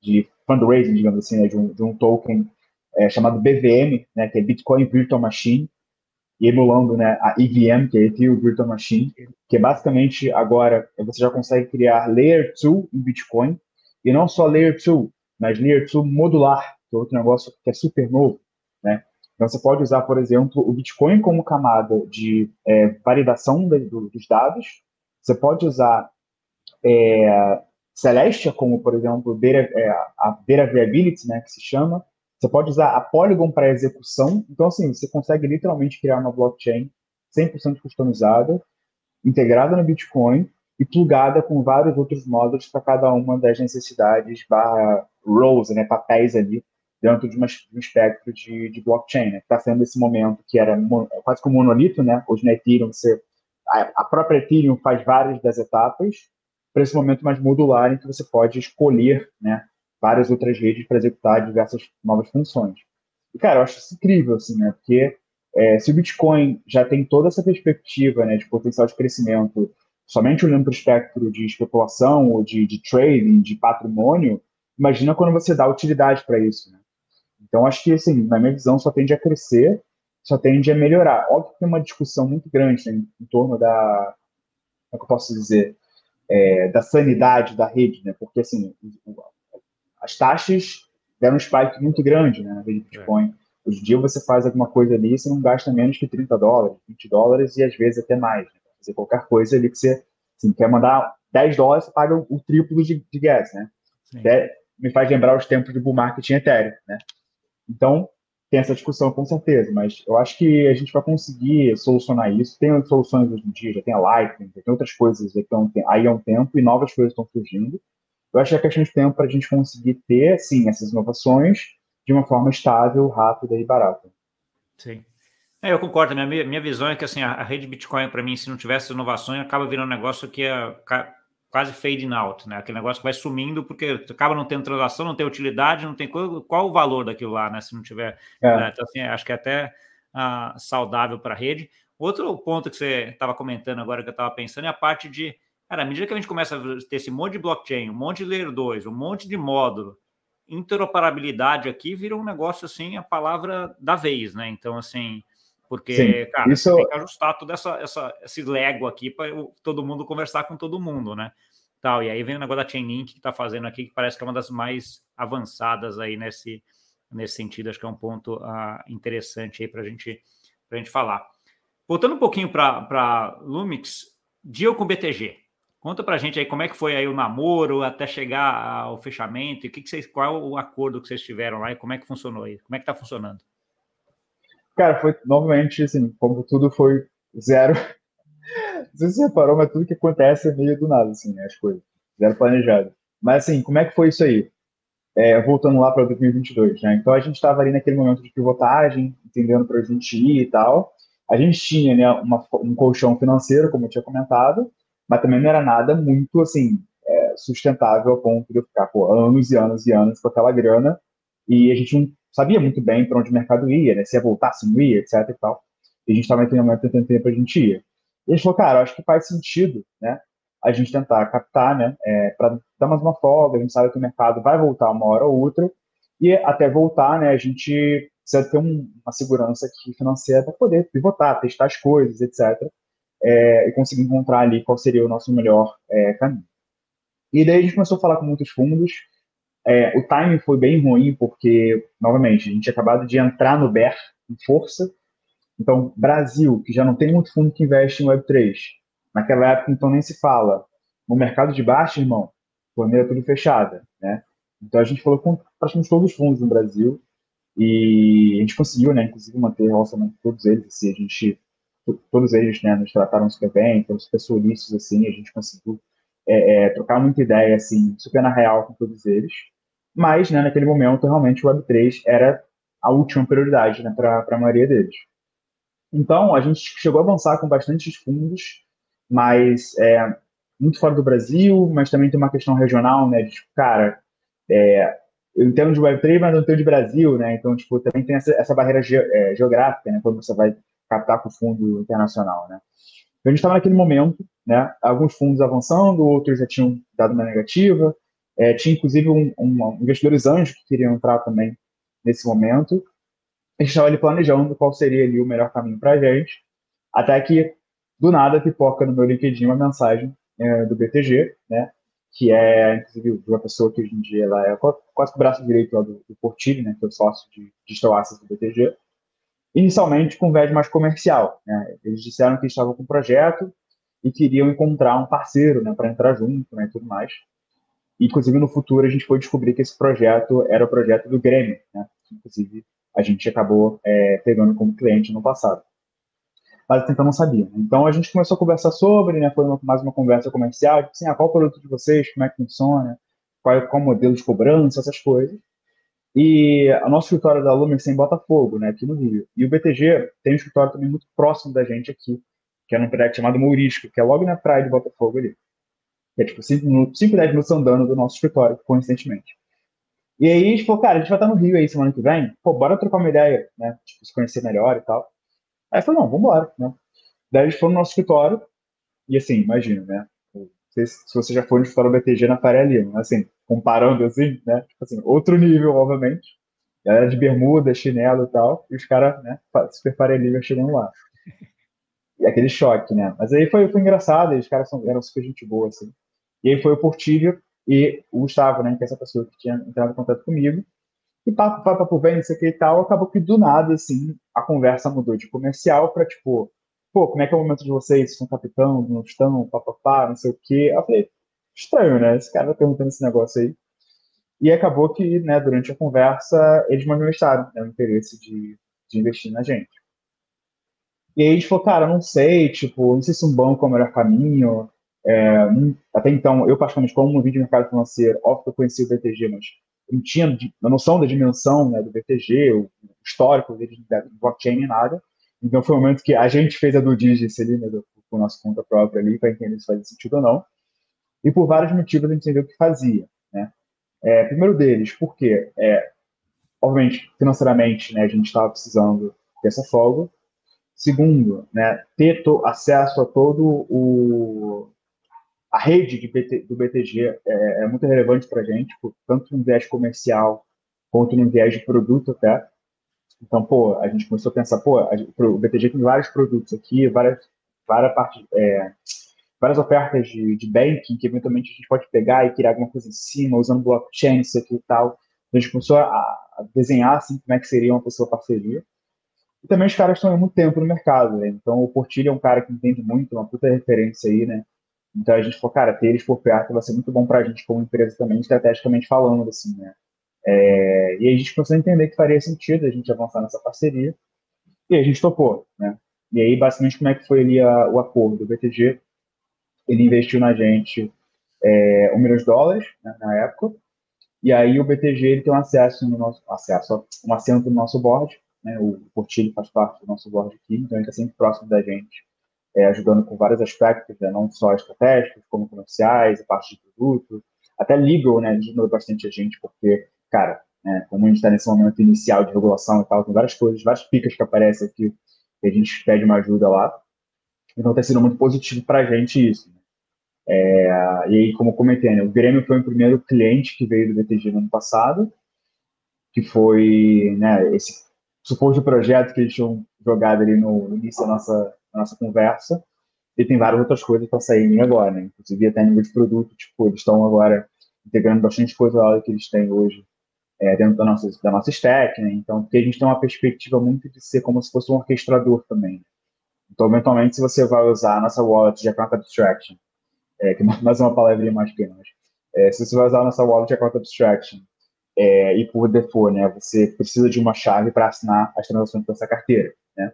de fundraising, digamos assim, né, de, um, de um token é, chamado BVM, né, que é Bitcoin Virtual Machine, e emulando né, a EVM, que é Ethereum Virtual Machine, que é basicamente agora você já consegue criar Layer 2 em Bitcoin, e não só Layer 2, mas Layer 2 modular, que é outro negócio que é super novo? Então, você pode usar, por exemplo, o Bitcoin como camada de é, validação de, do, dos dados. Você pode usar é, Celestia como, por exemplo, é, a Data Viability, né, que se chama. Você pode usar a Polygon para execução. Então, assim, você consegue literalmente criar uma blockchain 100% customizada, integrada no Bitcoin e plugada com vários outros módulos para cada uma das necessidades barra roles, né, papéis ali dentro de, uma, de um espectro de, de blockchain, né, está sendo esse momento que era quase como um monolito, né, hoje na Ethereum você, a, a própria Ethereum faz várias das etapas, para esse momento mais modular em que você pode escolher, né, várias outras redes para executar diversas novas funções. E, cara, eu acho isso incrível, assim, né, porque é, se o Bitcoin já tem toda essa perspectiva, né, de potencial de crescimento, somente olhando para o espectro de especulação ou de, de trading, de patrimônio, imagina quando você dá utilidade para isso, né? Então, acho que, assim, na minha visão, só tende a crescer, só tende a melhorar. Óbvio que tem uma discussão muito grande né, em, torno da, como é que eu posso dizer, é, da sanidade da rede, né? Porque, assim, as taxas deram um spike muito grande né, na rede Bitcoin. É. Hoje em dia, você faz alguma coisa ali, você não gasta menos que 30 dólares, 20 dólares e às vezes até mais. Né? Fazer qualquer coisa ali que você assim, quer mandar 10 dólares, você paga o, triplo de, de gas, né? me faz lembrar os tempos do bull market em Ethereum, né? Então, tem essa discussão com certeza, mas eu acho que a gente vai conseguir solucionar isso. Tem soluções hoje em dia, já tem a Lightning, tem outras coisas aí há um tempo e novas coisas estão surgindo. Eu acho que é questão de tempo para a gente conseguir ter, sim, essas inovações de uma forma estável, rápida e barata. Sim. É, eu concordo. Minha, minha visão é que assim, a, a rede Bitcoin, para mim, se não tivesse inovações, acaba virando um negócio que é quase fading out, né? Aquele negócio que vai sumindo porque acaba não tendo transação, não tem utilidade, não tem qual, qual o valor daquilo lá, né? Se não tiver. É. Né? Então, assim, acho que é até uh, saudável para a rede. Outro ponto que você estava comentando agora que eu estava pensando é a parte de. Cara, à medida que a gente começa a ter esse monte de blockchain, um monte de layer 2, um monte de módulo, interoperabilidade aqui vira um negócio assim, a palavra da vez, né? Então, assim, porque, Sim, cara, isso... tem que ajustar todo essa, essa, esse Lego aqui para todo mundo conversar com todo mundo, né? Tal. E aí vem o negócio da Chainlink que está fazendo aqui, que parece que é uma das mais avançadas aí nesse, nesse sentido. Acho que é um ponto uh, interessante aí para gente, a gente falar. Voltando um pouquinho para Lumix, deal com BTG. Conta para a gente aí como é que foi aí o namoro até chegar ao fechamento e que que vocês, qual é o acordo que vocês tiveram lá e como é que funcionou aí? Como é que está funcionando? Cara, foi novamente, assim, como tudo foi zero. Não sei se você reparou, mas tudo que acontece é meio do nada, assim, né, as coisas. Zero planejado. Mas, assim, como é que foi isso aí? É, voltando lá para 2022, né? Então, a gente estava ali naquele momento de pivotagem, entendendo para a gente ir e tal. A gente tinha, né, uma, um colchão financeiro, como eu tinha comentado, mas também não era nada muito, assim, é, sustentável a ponto de eu ficar, pô, anos e anos e anos com aquela grana e a gente não sabia muito bem para onde o mercado ia, né? Se ia voltar, se não ia, etc e tal. E a gente estava naquele momento tentando tempo a gente ia. E gente falou, cara, acho que faz sentido, né? A gente tentar captar, né? É, para dar mais uma folga, a gente sabe que o mercado vai voltar uma hora ou outra, e até voltar, né? A gente precisa ter um, uma segurança aqui financeira para poder pivotar, testar as coisas, etc. É, e conseguir encontrar ali qual seria o nosso melhor é, caminho. E daí a gente começou a falar com muitos fundos, é, o timing foi bem ruim, porque, novamente, a gente tinha acabado de entrar no BER com força. Então, Brasil, que já não tem muito fundo que investe em Web3, naquela época, então, nem se fala. No mercado de baixo, irmão, torneira tudo fechada, né? Então, a gente falou com praticamente todos os fundos no Brasil e a gente conseguiu, né, inclusive, manter relacionamento com todos eles. Assim, a gente, todos eles, né, nos trataram super bem, foram super solícitos, assim, a gente conseguiu é, é, trocar muita ideia, assim, super na real com todos eles. Mas, né, naquele momento, realmente o Web3 era a última prioridade né, para a maioria deles. Então, a gente chegou a avançar com bastantes fundos, mas é, muito fora do Brasil, mas também tem uma questão regional, né? De, tipo, cara, é, eu entendo de Web3, mas não entendo de Brasil, né? Então, tipo, também tem essa, essa barreira ge, é, geográfica, né? Quando você vai captar com o fundo internacional, né? Então, a gente estava naquele momento, né? Alguns fundos avançando, outros já tinham dado uma negativa, é, tinha inclusive um, um, investidores anjos que queriam entrar também nesse momento. A gente estava ali planejando qual seria ali o melhor caminho para a gente, até que do nada pipoca no meu LinkedIn uma mensagem é, do BTG, né? Que é, inclusive, uma pessoa que hoje em dia ela é quase o braço direito lá do, do Portilli, né? Que é o sócio de digital do BTG. Inicialmente com viés mais comercial, né? Eles disseram que estavam com um projeto e queriam encontrar um parceiro, né? Para entrar junto, né? E tudo mais. Inclusive, no futuro, a gente foi descobrir que esse projeto era o projeto do Grêmio, né? que inclusive a gente acabou é, pegando como cliente no passado. Mas até então não sabia. Né? Então a gente começou a conversar sobre, né? Foi uma, mais uma conversa comercial, tipo assim, ah, qual o produto de vocês, como é que funciona, qual, qual o modelo de cobrança, essas coisas. E o nosso escritório da Lumix em Botafogo, né, aqui no Rio. E o BTG tem um escritório também muito próximo da gente aqui, que é num prédio chamado Mourisco, que é logo na praia de Botafogo ali. É tipo 5 minutos, 10 minutos andando do nosso escritório, coincidentemente. E aí a gente falou, cara, a gente vai estar no Rio aí semana que vem, pô, bora trocar uma ideia, né? Tipo, se conhecer melhor e tal. Aí falou, não, vambora, né? Daí a gente foi no nosso escritório, e assim, imagina, né? Se, você já foi no escritório BTG na Faria Lima, assim, comparando assim, né? Tipo assim, outro nível, obviamente. Galera de bermuda, chinelo e tal, e os caras, né, super Faria chegando lá. E aquele choque, né? Mas aí foi, foi engraçado, e os caras são, eram super gente boa, assim. E aí foi o Portilho e o Gustavo, né, que é essa pessoa que tinha entrado em contato comigo. E papo, papo, papo, vem, isso aqui e tal, acabou que do nada, assim, a conversa mudou de comercial para tipo, pô, como é que é o momento de vocês? São capitão, não estão, papapá, não sei o quê. Eu falei, estranho, né? Esse cara tá perguntando esse negócio aí. E acabou que, né, durante a conversa, eles manifestaram né, o interesse de, de investir na gente. E aí a gente falou, cara, não sei, tipo, não sei se um banco é o melhor caminho. É, até então, eu particularmente, como um vídeo no mercado financeiro, óbvio que eu conheci o BTG, mas não tinha a noção da dimensão né, do BTG, o histórico dele, de blockchain, nada. Então foi o momento que a gente fez a do diligence ali, né, do, com nossa conta própria ali, para entender se fazia sentido ou não. E por vários motivos a gente entendeu o que fazia. Né? É, primeiro deles, porque, é, obviamente, financeiramente, né, a gente estava precisando dessa folga. Segundo, né, ter acesso a todo o a rede BT, do BTG é, é muito relevante para a gente, tanto no viés comercial quanto no viés de produto até. Então, pô, a gente começou a pensar, pô, o BTG tem vários produtos aqui, várias, várias, é, várias ofertas de, de banking que eventualmente a gente pode pegar e criar alguma coisa em cima, usando blockchain, isso aqui e tal. Então, a gente começou a, a desenhar assim, como é que seria uma pessoa parceria. E também os caras estão há muito tempo no mercado, né? Então, o Portilho é um cara que entende muito, uma puta referência aí, né? Então, a gente falou, cara, ter eles por perto vai ser muito bom para a gente como empresa também, estrategicamente falando, assim, né? É, e a gente começou a entender que faria sentido a gente avançar nessa parceria. E a gente topou, né? E aí, basicamente, como é que foi ali a, o acordo? O BTG, ele investiu na gente é, um milhão de dólares né, na época, e aí o BTG ele tem um acesso no nosso acesso, um assento no nosso board, né? O Portilho faz parte do nosso board aqui, então ele está sempre próximo da gente, é, ajudando com vários aspectos, né, não só estratégicos, como comerciais, a parte de produto, até legal, né? Ajudou bastante a gente, porque cara, né, como a gente está nesse momento inicial de regulação e tal, tem várias coisas, várias picas que aparecem aqui, e a gente pede uma ajuda lá. Então tem sido muito positivo para a gente isso. Né? É, e aí, como eu comentei, né, o Grêmio foi o primeiro cliente que veio do BTG no ano passado, que foi né, esse suposto projeto que eles tinham jogado ali no início da nossa, da nossa conversa. E tem várias outras coisas para saírem agora, né? Inclusive até nível de produto, tipo, eles estão agora integrando bastante coisa lá que eles têm hoje é, dentro da nossa, da nossa stack, né? Então, porque a gente tem uma perspectiva muito de ser como se fosse um orquestrador também. Então, eventualmente, se você vai usar a nossa wallet de account abstraction, é, que é mais uma palavrinha mais pequena, é, se você vai usar a nossa wallet de account abstraction é, e por default, né, você precisa de uma chave para assinar as transações dessa carteira, né?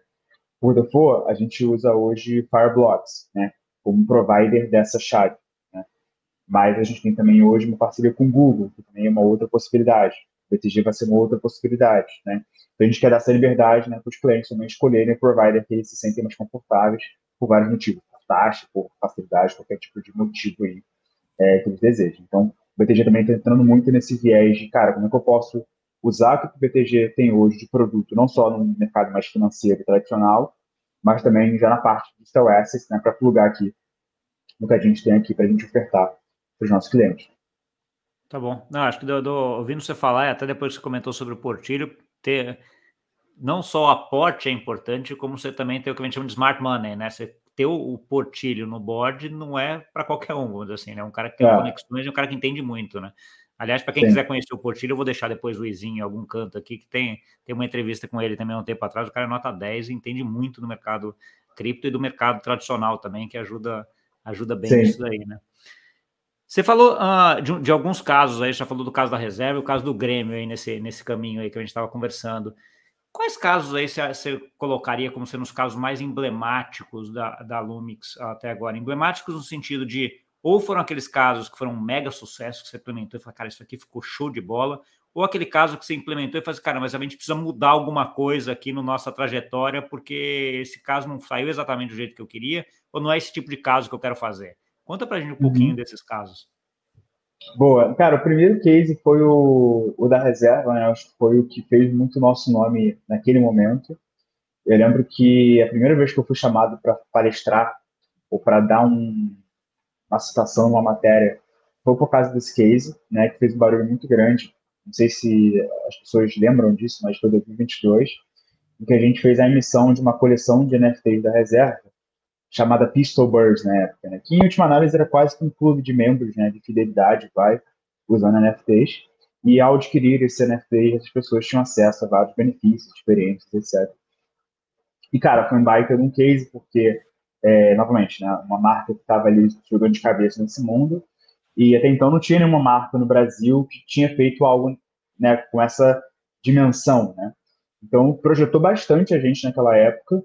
Por default, a gente usa hoje Fireblocks, né, como provider dessa chave. Né? Mas a gente tem também hoje uma parceria com o Google, que também é uma outra possibilidade. BTG vai ser uma outra possibilidade, né? Então a gente quer dar essa liberdade né, para os clientes também escolherem o provider que eles se sentem mais confortáveis por vários motivos, por taxa, por facilidade, qualquer tipo de motivo aí é, que eles desejam. Então o BTG também está entrando muito nesse viés de, cara, como é que eu posso usar o que o BTG tem hoje de produto, não só no mercado mais financeiro tradicional, mas também já na parte de digital assets, né, para plugar aqui no que a gente tem aqui para a gente ofertar para os nossos clientes. Tá bom. Não, acho que do, do, ouvindo você falar, até depois que você comentou sobre o portilho, ter não só o aporte é importante, como você também tem o que a gente chama de smart money, né? Você ter o, o portilho no board não é para qualquer um, vamos dizer assim, né? Um cara que tem é. conexões e um cara que entende muito, né? Aliás, para quem Sim. quiser conhecer o Portilho, eu vou deixar depois o Izinho em algum canto aqui, que tem, tem uma entrevista com ele também há um tempo atrás. O cara é nota 10 e entende muito do mercado cripto e do mercado tradicional também, que ajuda, ajuda bem Sim. isso daí, né? Você falou uh, de, de, alguns casos aí, já falou do caso da reserva, o caso do Grêmio aí nesse, nesse caminho aí que a gente estava conversando. Quais casos aí você, colocaria como sendo os casos mais emblemáticos da, da Lumix até agora? Emblemáticos no sentido de ou foram aqueles casos que foram um mega sucesso, que você implementou e falou, cara, isso aqui ficou show de bola, ou aquele caso que você implementou e falou, assim, cara, mas a gente precisa mudar alguma coisa aqui na nossa trajetória, porque esse caso não saiu exatamente do jeito que eu queria, ou não é esse tipo de caso que eu quero fazer. Conta pra gente um pouquinho uhum. desses casos. Boa. Cara, o primeiro case foi o, o da reserva, né? Acho que foi o que fez muito nosso nome naquele momento. Eu lembro que a primeira vez que eu fui chamado para palestrar ou para dar um, uma citação numa matéria foi por causa desse case, né? Que fez um barulho muito grande. Não sei se as pessoas lembram disso, mas foi 2022, em que a gente fez a emissão de uma coleção de NFTs da reserva chamada Pistol Birds na época, né? que em última análise era quase que um clube de membros né, de fidelidade, vai, usando NFTs, e ao adquirir esse NFT, as pessoas tinham acesso a vários benefícios, experiências, etc. E, cara, foi um baita de um case, porque, é, novamente, né, uma marca que estava ali jogando de cabeça nesse mundo, e até então não tinha nenhuma marca no Brasil que tinha feito algo né, com essa dimensão, né? Então, projetou bastante a gente naquela época,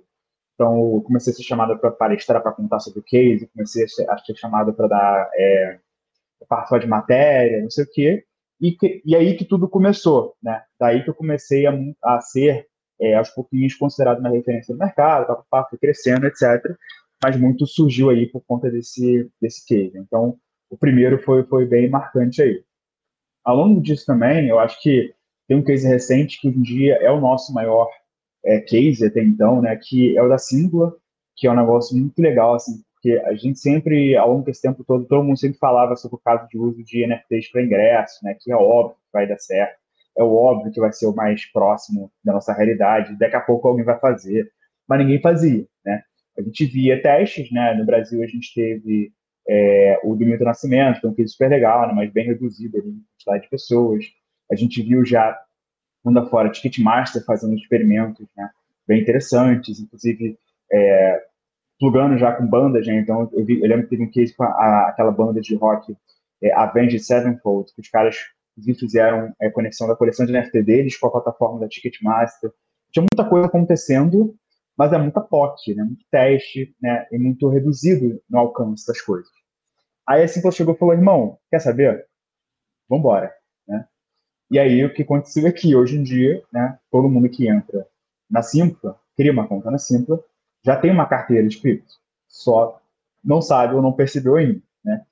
então, comecei a ser chamado para palestrar, para contar sobre o case, comecei a ser, a ser chamado para dar é, participar de matéria, não sei o quê. E, que, e aí que tudo começou, né? Daí que eu comecei a, a ser, é, aos pouquinhos, considerado uma referência do mercado, tá, tá, fui crescendo, etc. Mas muito surgiu aí por conta desse, desse case. Então, o primeiro foi, foi bem marcante aí. Ao longo disso também, eu acho que tem um case recente que um dia é o nosso maior é, case até então, né, que é o da Singula, que é um negócio muito legal, assim, porque a gente sempre, ao longo desse tempo todo, todo mundo sempre falava sobre o caso de uso de NFTs para ingresso, né, que é óbvio que vai dar certo, é óbvio que vai ser o mais próximo da nossa realidade, daqui a pouco alguém vai fazer, mas ninguém fazia, né. A gente via testes, né, no Brasil a gente teve é, o do Milton Nascimento, que é um super legal, né, mas bem reduzido ali, quantidade de pessoas. A gente viu já mundo afora, Ticketmaster fazendo experimentos né, bem interessantes, inclusive é, plugando já com bandas, né, então eu, vi, eu, lembro que teve um case com a, a, aquela banda de rock é, Avenged Sevenfold, que os caras fizeram é, conexão da coleção de NFT deles com a plataforma da Ticketmaster. Tinha muita coisa acontecendo, mas é muita POC, né, muito teste, né, e muito reduzido no alcance das coisas. Aí a Simple chegou e falou, irmão, quer saber? Vambora. E aí o que aconteceu é que hoje em dia, né, todo mundo que entra na Simpla, cria uma conta na Simpla, já tem uma carteira de cripto, só não sabe ou não percebeu ainda, né?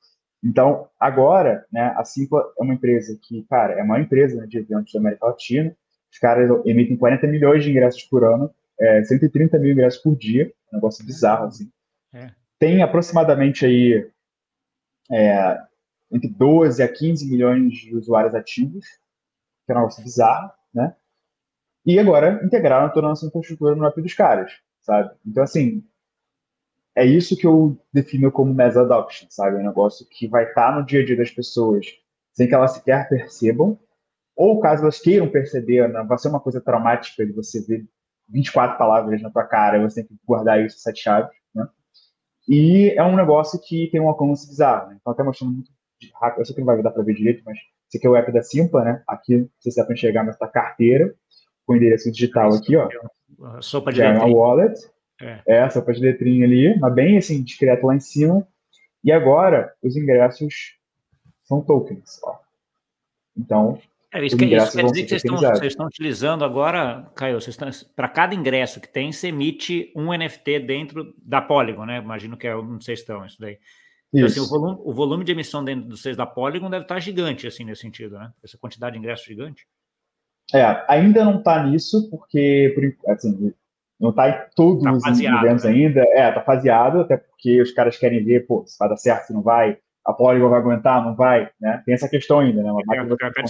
Então, agora, né, a Simpla é uma empresa que, cara, é uma empresa né, de eventos da América Latina, os caras emitem 40 milhões de ingressos por ano, é, 130 mil ingressos por dia, um negócio bizarro, assim. É. Tem aproximadamente aí é, entre 12 a 15 milhões de usuários ativos, que é um negócio bizarro, né? E agora integraram toda a nossa infraestrutura no app dos caras, sabe? Então, assim, é isso que eu defino como mass adoption, sabe? É um negócio que vai estar no dia a dia das pessoas sem que elas sequer percebam, ou caso elas queiram perceber, né, vai ser uma coisa traumática de você ver 24 palavras na tua cara e você tem que guardar isso sete chaves, né? E é um negócio que tem um alcance bizarro, né? Então, até mostrando muito rápido, eu sei que não vai dar para ver direito, mas esse aqui é o app da Simpla, né? Aqui, não sei se dá para enxergar, mas tá carteira, com o endereço digital aqui, ó. Sopa de letrinha. É uma wallet. É. é, sopa de letrinha ali, mas bem assim, discreto lá em cima. E agora, os ingressos são tokens, ó. Então, é, isso, que, isso quer dizer que vocês estão, vocês estão, utilizando agora, Caio, para cada ingresso que tem, você emite um NFT dentro da Polygon, né? Imagino que é onde vocês estão, isso daí. Então, assim, o, volume, o, volume, de emissão dentro dos seis da Polygon deve estar gigante, assim, nesse sentido, né? Essa quantidade de ingressos gigante. É, ainda não está nisso, porque, assim, não está em todos tá os eventos né? ainda. É, está faseado, até porque os caras querem ver, pô, se vai dar certo, se não vai, a Polygon vai aguentar, não vai, né? Tem essa questão ainda, né? Uma é,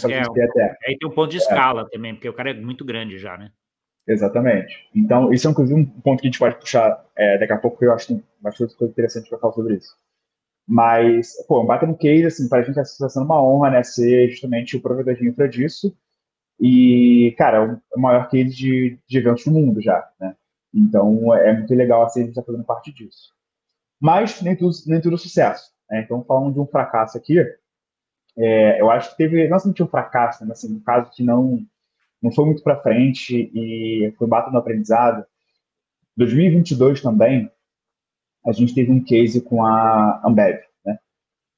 é, até. Aí tem um ponto de é. escala também, porque o cara é muito grande já, né? Exatamente. Então, isso é inclusive um ponto que a gente pode puxar é, daqui a pouco, porque eu acho que tem bastante coisa interessante para falar sobre isso. Mas, pô, bater no case, assim, para a gente está sendo uma honra, né, ser justamente o provedor de infra disso. E, cara, é o maior case de, de eventos do mundo já, né? Então, é muito legal, assim, a gente estar tá fazendo parte disso. Mas nem tudo, nem tudo sucesso, Né? Então, falando de um fracasso aqui, é, eu acho que teve, não somente um fracasso, né, mas assim, um caso que não, não foi muito para frente e foi bato no aprendizado. 2022 também, a gente teve um case com a Ambev, né?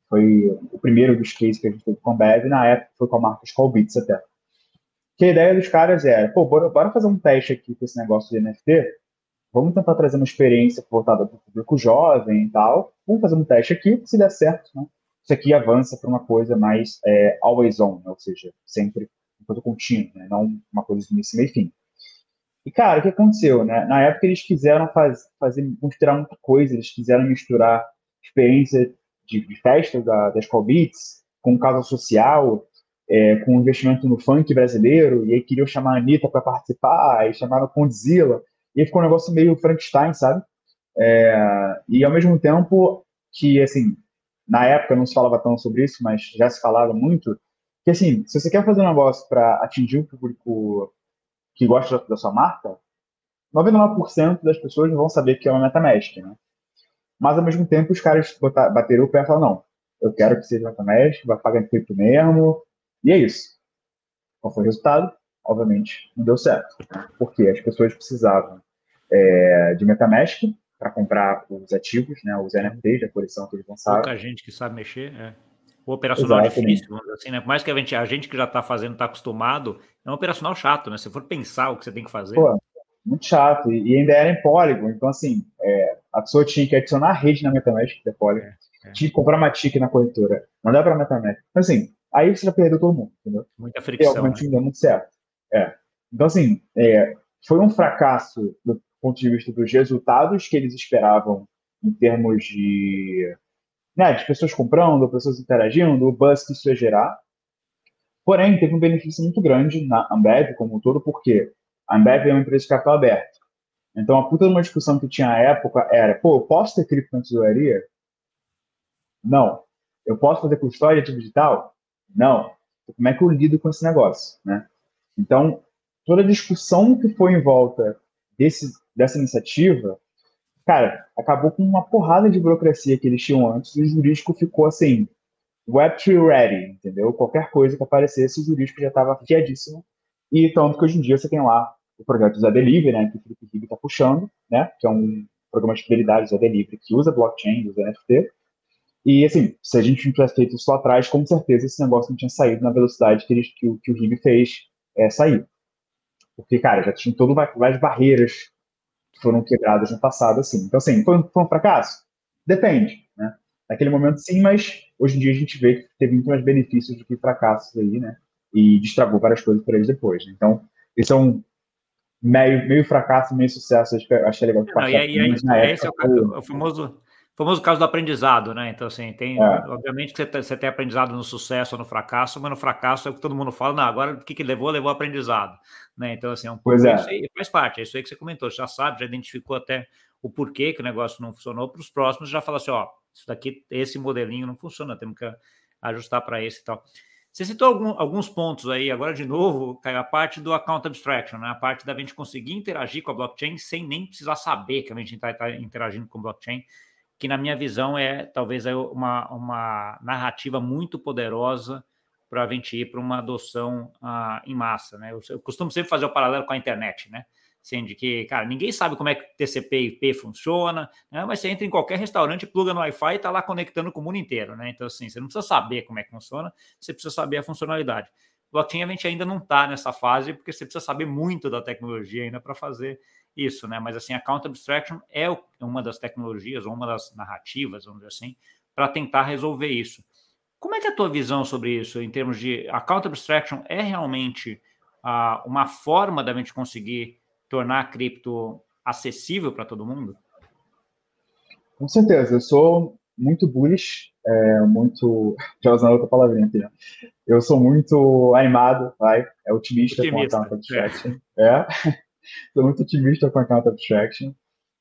Foi o primeiro dos cases que a gente teve com a Ambev, na época foi com a marca Skullbeats até. Que a ideia dos caras era, pô, bora, bora fazer um teste aqui com esse negócio de NFT, vamos tentar trazer uma experiência voltada para o público jovem e tal, vamos fazer um teste aqui, se der certo, né? isso aqui avança para uma coisa mais é, always on, né? ou seja, sempre uma coisa contínua, né? não uma coisa de início, meio e fim. E, cara, o que aconteceu? Né? Na época, eles quiseram faz, fazer, misturar muita coisa, eles quiseram misturar experiência de, de festa da, da School Beats com causa social, é, com investimento no funk brasileiro, e aí queriam chamar a Anitta para participar, aí chamaram a Condzilla, e aí ficou um negócio meio Frankenstein, sabe? É, e ao mesmo tempo que, assim, na época não se falava tanto sobre isso, mas já se falava muito, que assim, se você quer fazer um negócio para atingir o público que gosta da sua marca, 99% das pessoas vão saber que é uma MetaMask, né? Mas ao mesmo tempo os caras bateram o pé e falaram, não, eu quero que seja MetaMask, vai pagar em cripto mesmo, e é isso. Qual foi o resultado? Obviamente não deu certo, né? porque as pessoas precisavam é, de MetaMask, para comprar os ativos, né, os NFTs da coleção que eles lançaram. Pouca gente que sabe mexer, é. O operacional Exatamente. difícil, assim, né? Por mais que a gente, a gente que já está fazendo, está acostumado, é um operacional chato, né? Se for pensar o que você tem que fazer. Pô, muito chato. E, ainda era em Polygon. Então, assim, é, a pessoa tinha que adicionar a rede na MetaMask, que é Polygon. É, é. Tinha que comprar uma TIC na corretora. Mandar para a MetaMask. Então, assim, aí você já perdeu todo mundo, entendeu? Muita fricção. E, obviamente, né? deu muito certo. É. Então, assim, é, foi um fracasso do ponto de vista dos resultados que eles esperavam em termos de, né, de pessoas comprando, pessoas interagindo, o buzz que isso ia gerar. Porém, teve um benefício muito grande na Ambev como um todo, porque a Ambev é uma empresa de capital aberto. Então, a puta de uma discussão que tinha à época era, pô, eu posso ter cripto na tesouraria? Não. Eu posso fazer custódia digital? Não. Como é que eu lido com esse negócio, né? Então, toda a discussão que foi em volta desse, dessa iniciativa, cara, acabou com uma porrada de burocracia que eles tinham antes e o jurídico ficou assim, Web3 ready, entendeu? Qualquer coisa que aparecesse, o jurídico já estava fiadíssimo. E tanto que hoje em dia você tem lá o projeto Zé Delivery, né, que o Felipe Ribe está puxando, né, que é um programa de fidelidade Zé Delivery que usa blockchain, usa NFT. E, assim, se a gente não tivesse feito isso lá atrás, com certeza esse negócio não tinha saído na velocidade que, que, o, que o Ribe fez é, sair. Porque, cara, já tinha todas várias barreiras foram quebradas no passado, assim. Então, assim, foi, foi um fracasso? Depende, né? Naquele momento, sim, mas hoje em dia a gente vê que teve muito mais benefícios do que fracassos aí, né? E destragou várias coisas para eles depois. Né? Então, esse é um meio, meio fracasso, meio sucesso, acho que, acho que é legal de passar. Não, e aí, aí, esse é o, foi... o famoso famoso caso do aprendizado, né? Então, assim, tem, é. obviamente que você, tem, aprendizado no sucesso ou no fracasso, mas no fracasso é o que todo mundo fala, não, agora o que, que levou? Levou aprendizado, né? Então, assim, é um pois é. isso aí faz parte, é isso aí que você comentou, já sabe, já identificou até o porquê que o negócio não funcionou, para os próximos já fala assim, ó, isso daqui, esse modelinho não funciona, temos que ajustar para esse e tal. Você citou algum, alguns pontos aí, agora de novo, a parte do account abstraction, né? a parte da gente conseguir interagir com a blockchain sem nem precisar saber que a gente está tá interagindo com a blockchain que na minha visão é talvez uma, uma narrativa muito poderosa para a gente ir para uma adoção uh, em massa, né? Eu, eu, costumo sempre fazer o paralelo com a internet, né? Assim, que, cara, ninguém sabe como é que TCP e IP funciona, né? mas você entra em qualquer restaurante, pluga no Wi-Fi e está lá conectando com o mundo inteiro, né? Então, assim, você não precisa saber como é que funciona, você precisa saber a funcionalidade. Blockchain a gente ainda não está nessa fase, porque você precisa saber muito da tecnologia ainda para fazer isso, né? Mas assim, a Count Abstraction é uma das tecnologias, ou uma das narrativas, vamos dizer assim, para tentar resolver isso. Como é que é a tua visão sobre isso, em termos de a Count Abstraction é realmente uh, uma forma da gente conseguir tornar a cripto acessível para todo mundo? Com certeza, eu sou muito bullish, é, muito, já usando outra palavrinha aqui, né? eu sou muito animado, vai, é otimista, otimista com a. É. é. Estou muito otimista com a Count Abstraction.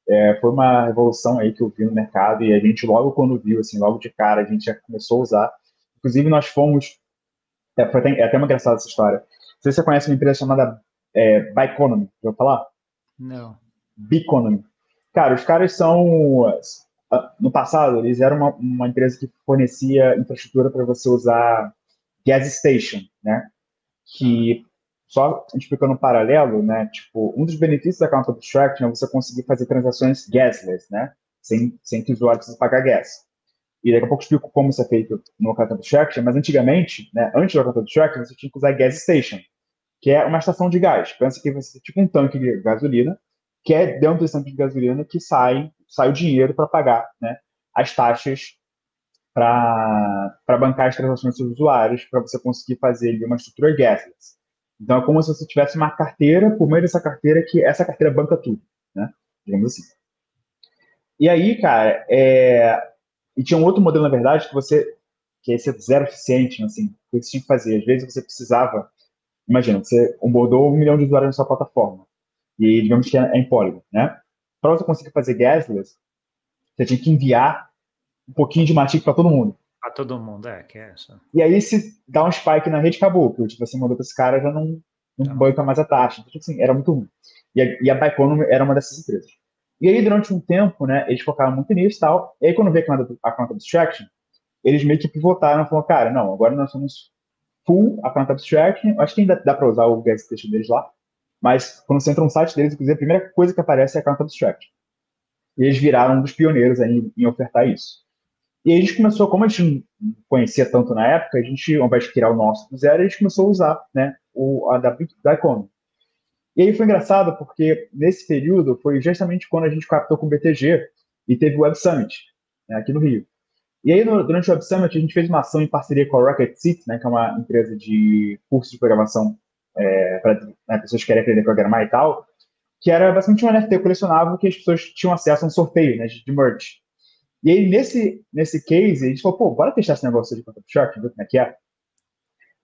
É, foi uma revolução aí que eu vi no mercado e a gente logo quando viu, assim, logo de cara, a gente já começou a usar. Inclusive, nós fomos... É, até, é até uma engraçada essa história. Não sei se você conhece uma empresa chamada é, Biconomy, já falar? Não. Biconomy. Cara, os caras são no passado, eles eram uma, uma empresa que fornecia infraestrutura para você usar gas station, né? Que só explicando um paralelo, né? Tipo, um dos benefícios da account abstraction é você conseguir fazer transações gasless, né? Sem, sem que o usuário precise pagar gas. E daqui a pouco explico como isso é feito no account abstraction, mas antigamente, né, antes do account abstraction, você tinha que usar gas station, que é uma estação de gás. Pensa que você tipo um tanque de gasolina, que é dentro desse tanque de gasolina que sai, sai o dinheiro para pagar né, as taxas para bancar as transações dos usuários, para você conseguir fazer ali uma estrutura gasless. Então é como se você tivesse uma carteira, por meio dessa carteira, que essa carteira banca tudo, né? Digamos assim. E aí, cara, é... e tinha um outro modelo, na verdade, que você, que esse é zero eficiente, assim, o que você tinha que fazer? Às vezes você precisava, imagina, você onboardou um milhão de usuários na sua plataforma, e digamos que é em Polygon, né? Para você conseguir fazer gasless, você tinha que enviar um pouquinho de matic para todo mundo. Para todo mundo, é, que é essa. E aí, se dá um spike na rede, acabou. Porque tipo, você mandou para esse cara, já não, não tá. banca mais a taxa. Então, tipo assim, era muito ruim. E a, e a era uma dessas empresas. E aí, durante um tempo, né, eles focaram muito nisso e tal. E aí, quando veio a Account Abstraction, eles meio que pivotaram e falaram, cara, não, agora nós somos full Account Abstraction. Acho que ainda dá para usar o gas deles lá. Mas quando você entra no site deles, inclusive, a primeira coisa que aparece é Account Abstraction. E eles viraram um dos pioneiros aí em ofertar isso. E aí a gente começou, como a gente não conhecia tanto na época, a gente, ao invés de criar o nosso do zero, a gente começou a usar né, o, a da, da Economy. E aí foi engraçado, porque nesse período foi justamente quando a gente captou com o BTG e teve o Web Summit, né, aqui no Rio. E aí, no, durante o Web Summit, a gente fez uma ação em parceria com a Rocket Seat, né, que é uma empresa de cursos de programação é, para né, pessoas que querem aprender a programar e tal, que era basicamente um NFT colecionável que as pessoas tinham acesso a um sorteio né, de merch. E aí, nesse, nesse case, a gente falou, pô, bora testar esse negócio de Photoshop ver como é que é.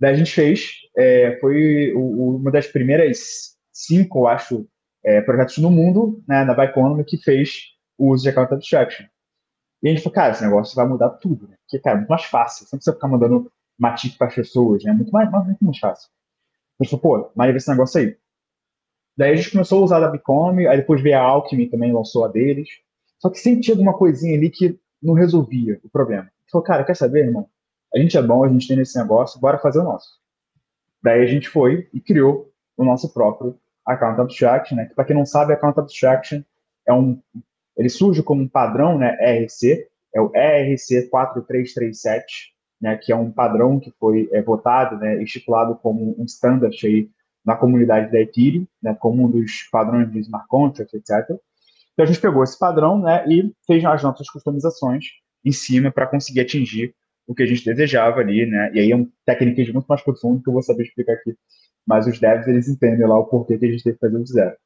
Daí a gente fez, é, foi o, uma das primeiras cinco, eu acho, é, projetos no mundo, né, na Bioeconomy, que fez o uso de Account Abstraction. E a gente falou, cara, esse negócio vai mudar tudo, né? Porque, cara, é muito mais fácil. Você não precisa ficar mandando matic para as pessoas, né? Muito mais, muito mais fácil. A gente falou, pô, mas esse negócio aí. Daí a gente começou a usar a Bicom, aí depois veio a Alchemy também, lançou a deles. Só que sempre tinha alguma coisinha ali que não resolvia o problema. Falou, cara, quer saber, irmão? A gente é bom, a gente tem esse negócio, bora fazer o nosso. Daí a gente foi e criou o nosso próprio Account Abstraction, né? Que para quem não sabe, Account Abstraction é um, ele surge como um padrão, né? ERC, é o ERC 4337, né? Que é um padrão que foi é, votado, né? Estipulado como um standard aí na comunidade da Ethereum, né? Como um dos padrões de smart contracts, etc. Então a gente pegou esse padrão né, e fez as nossas customizações em cima para conseguir atingir o que a gente desejava ali, né? E aí é um técnicas muito mais profundo que eu vou saber explicar aqui. Mas os devs, eles entendem lá o porquê que a gente teve que fazer o zero.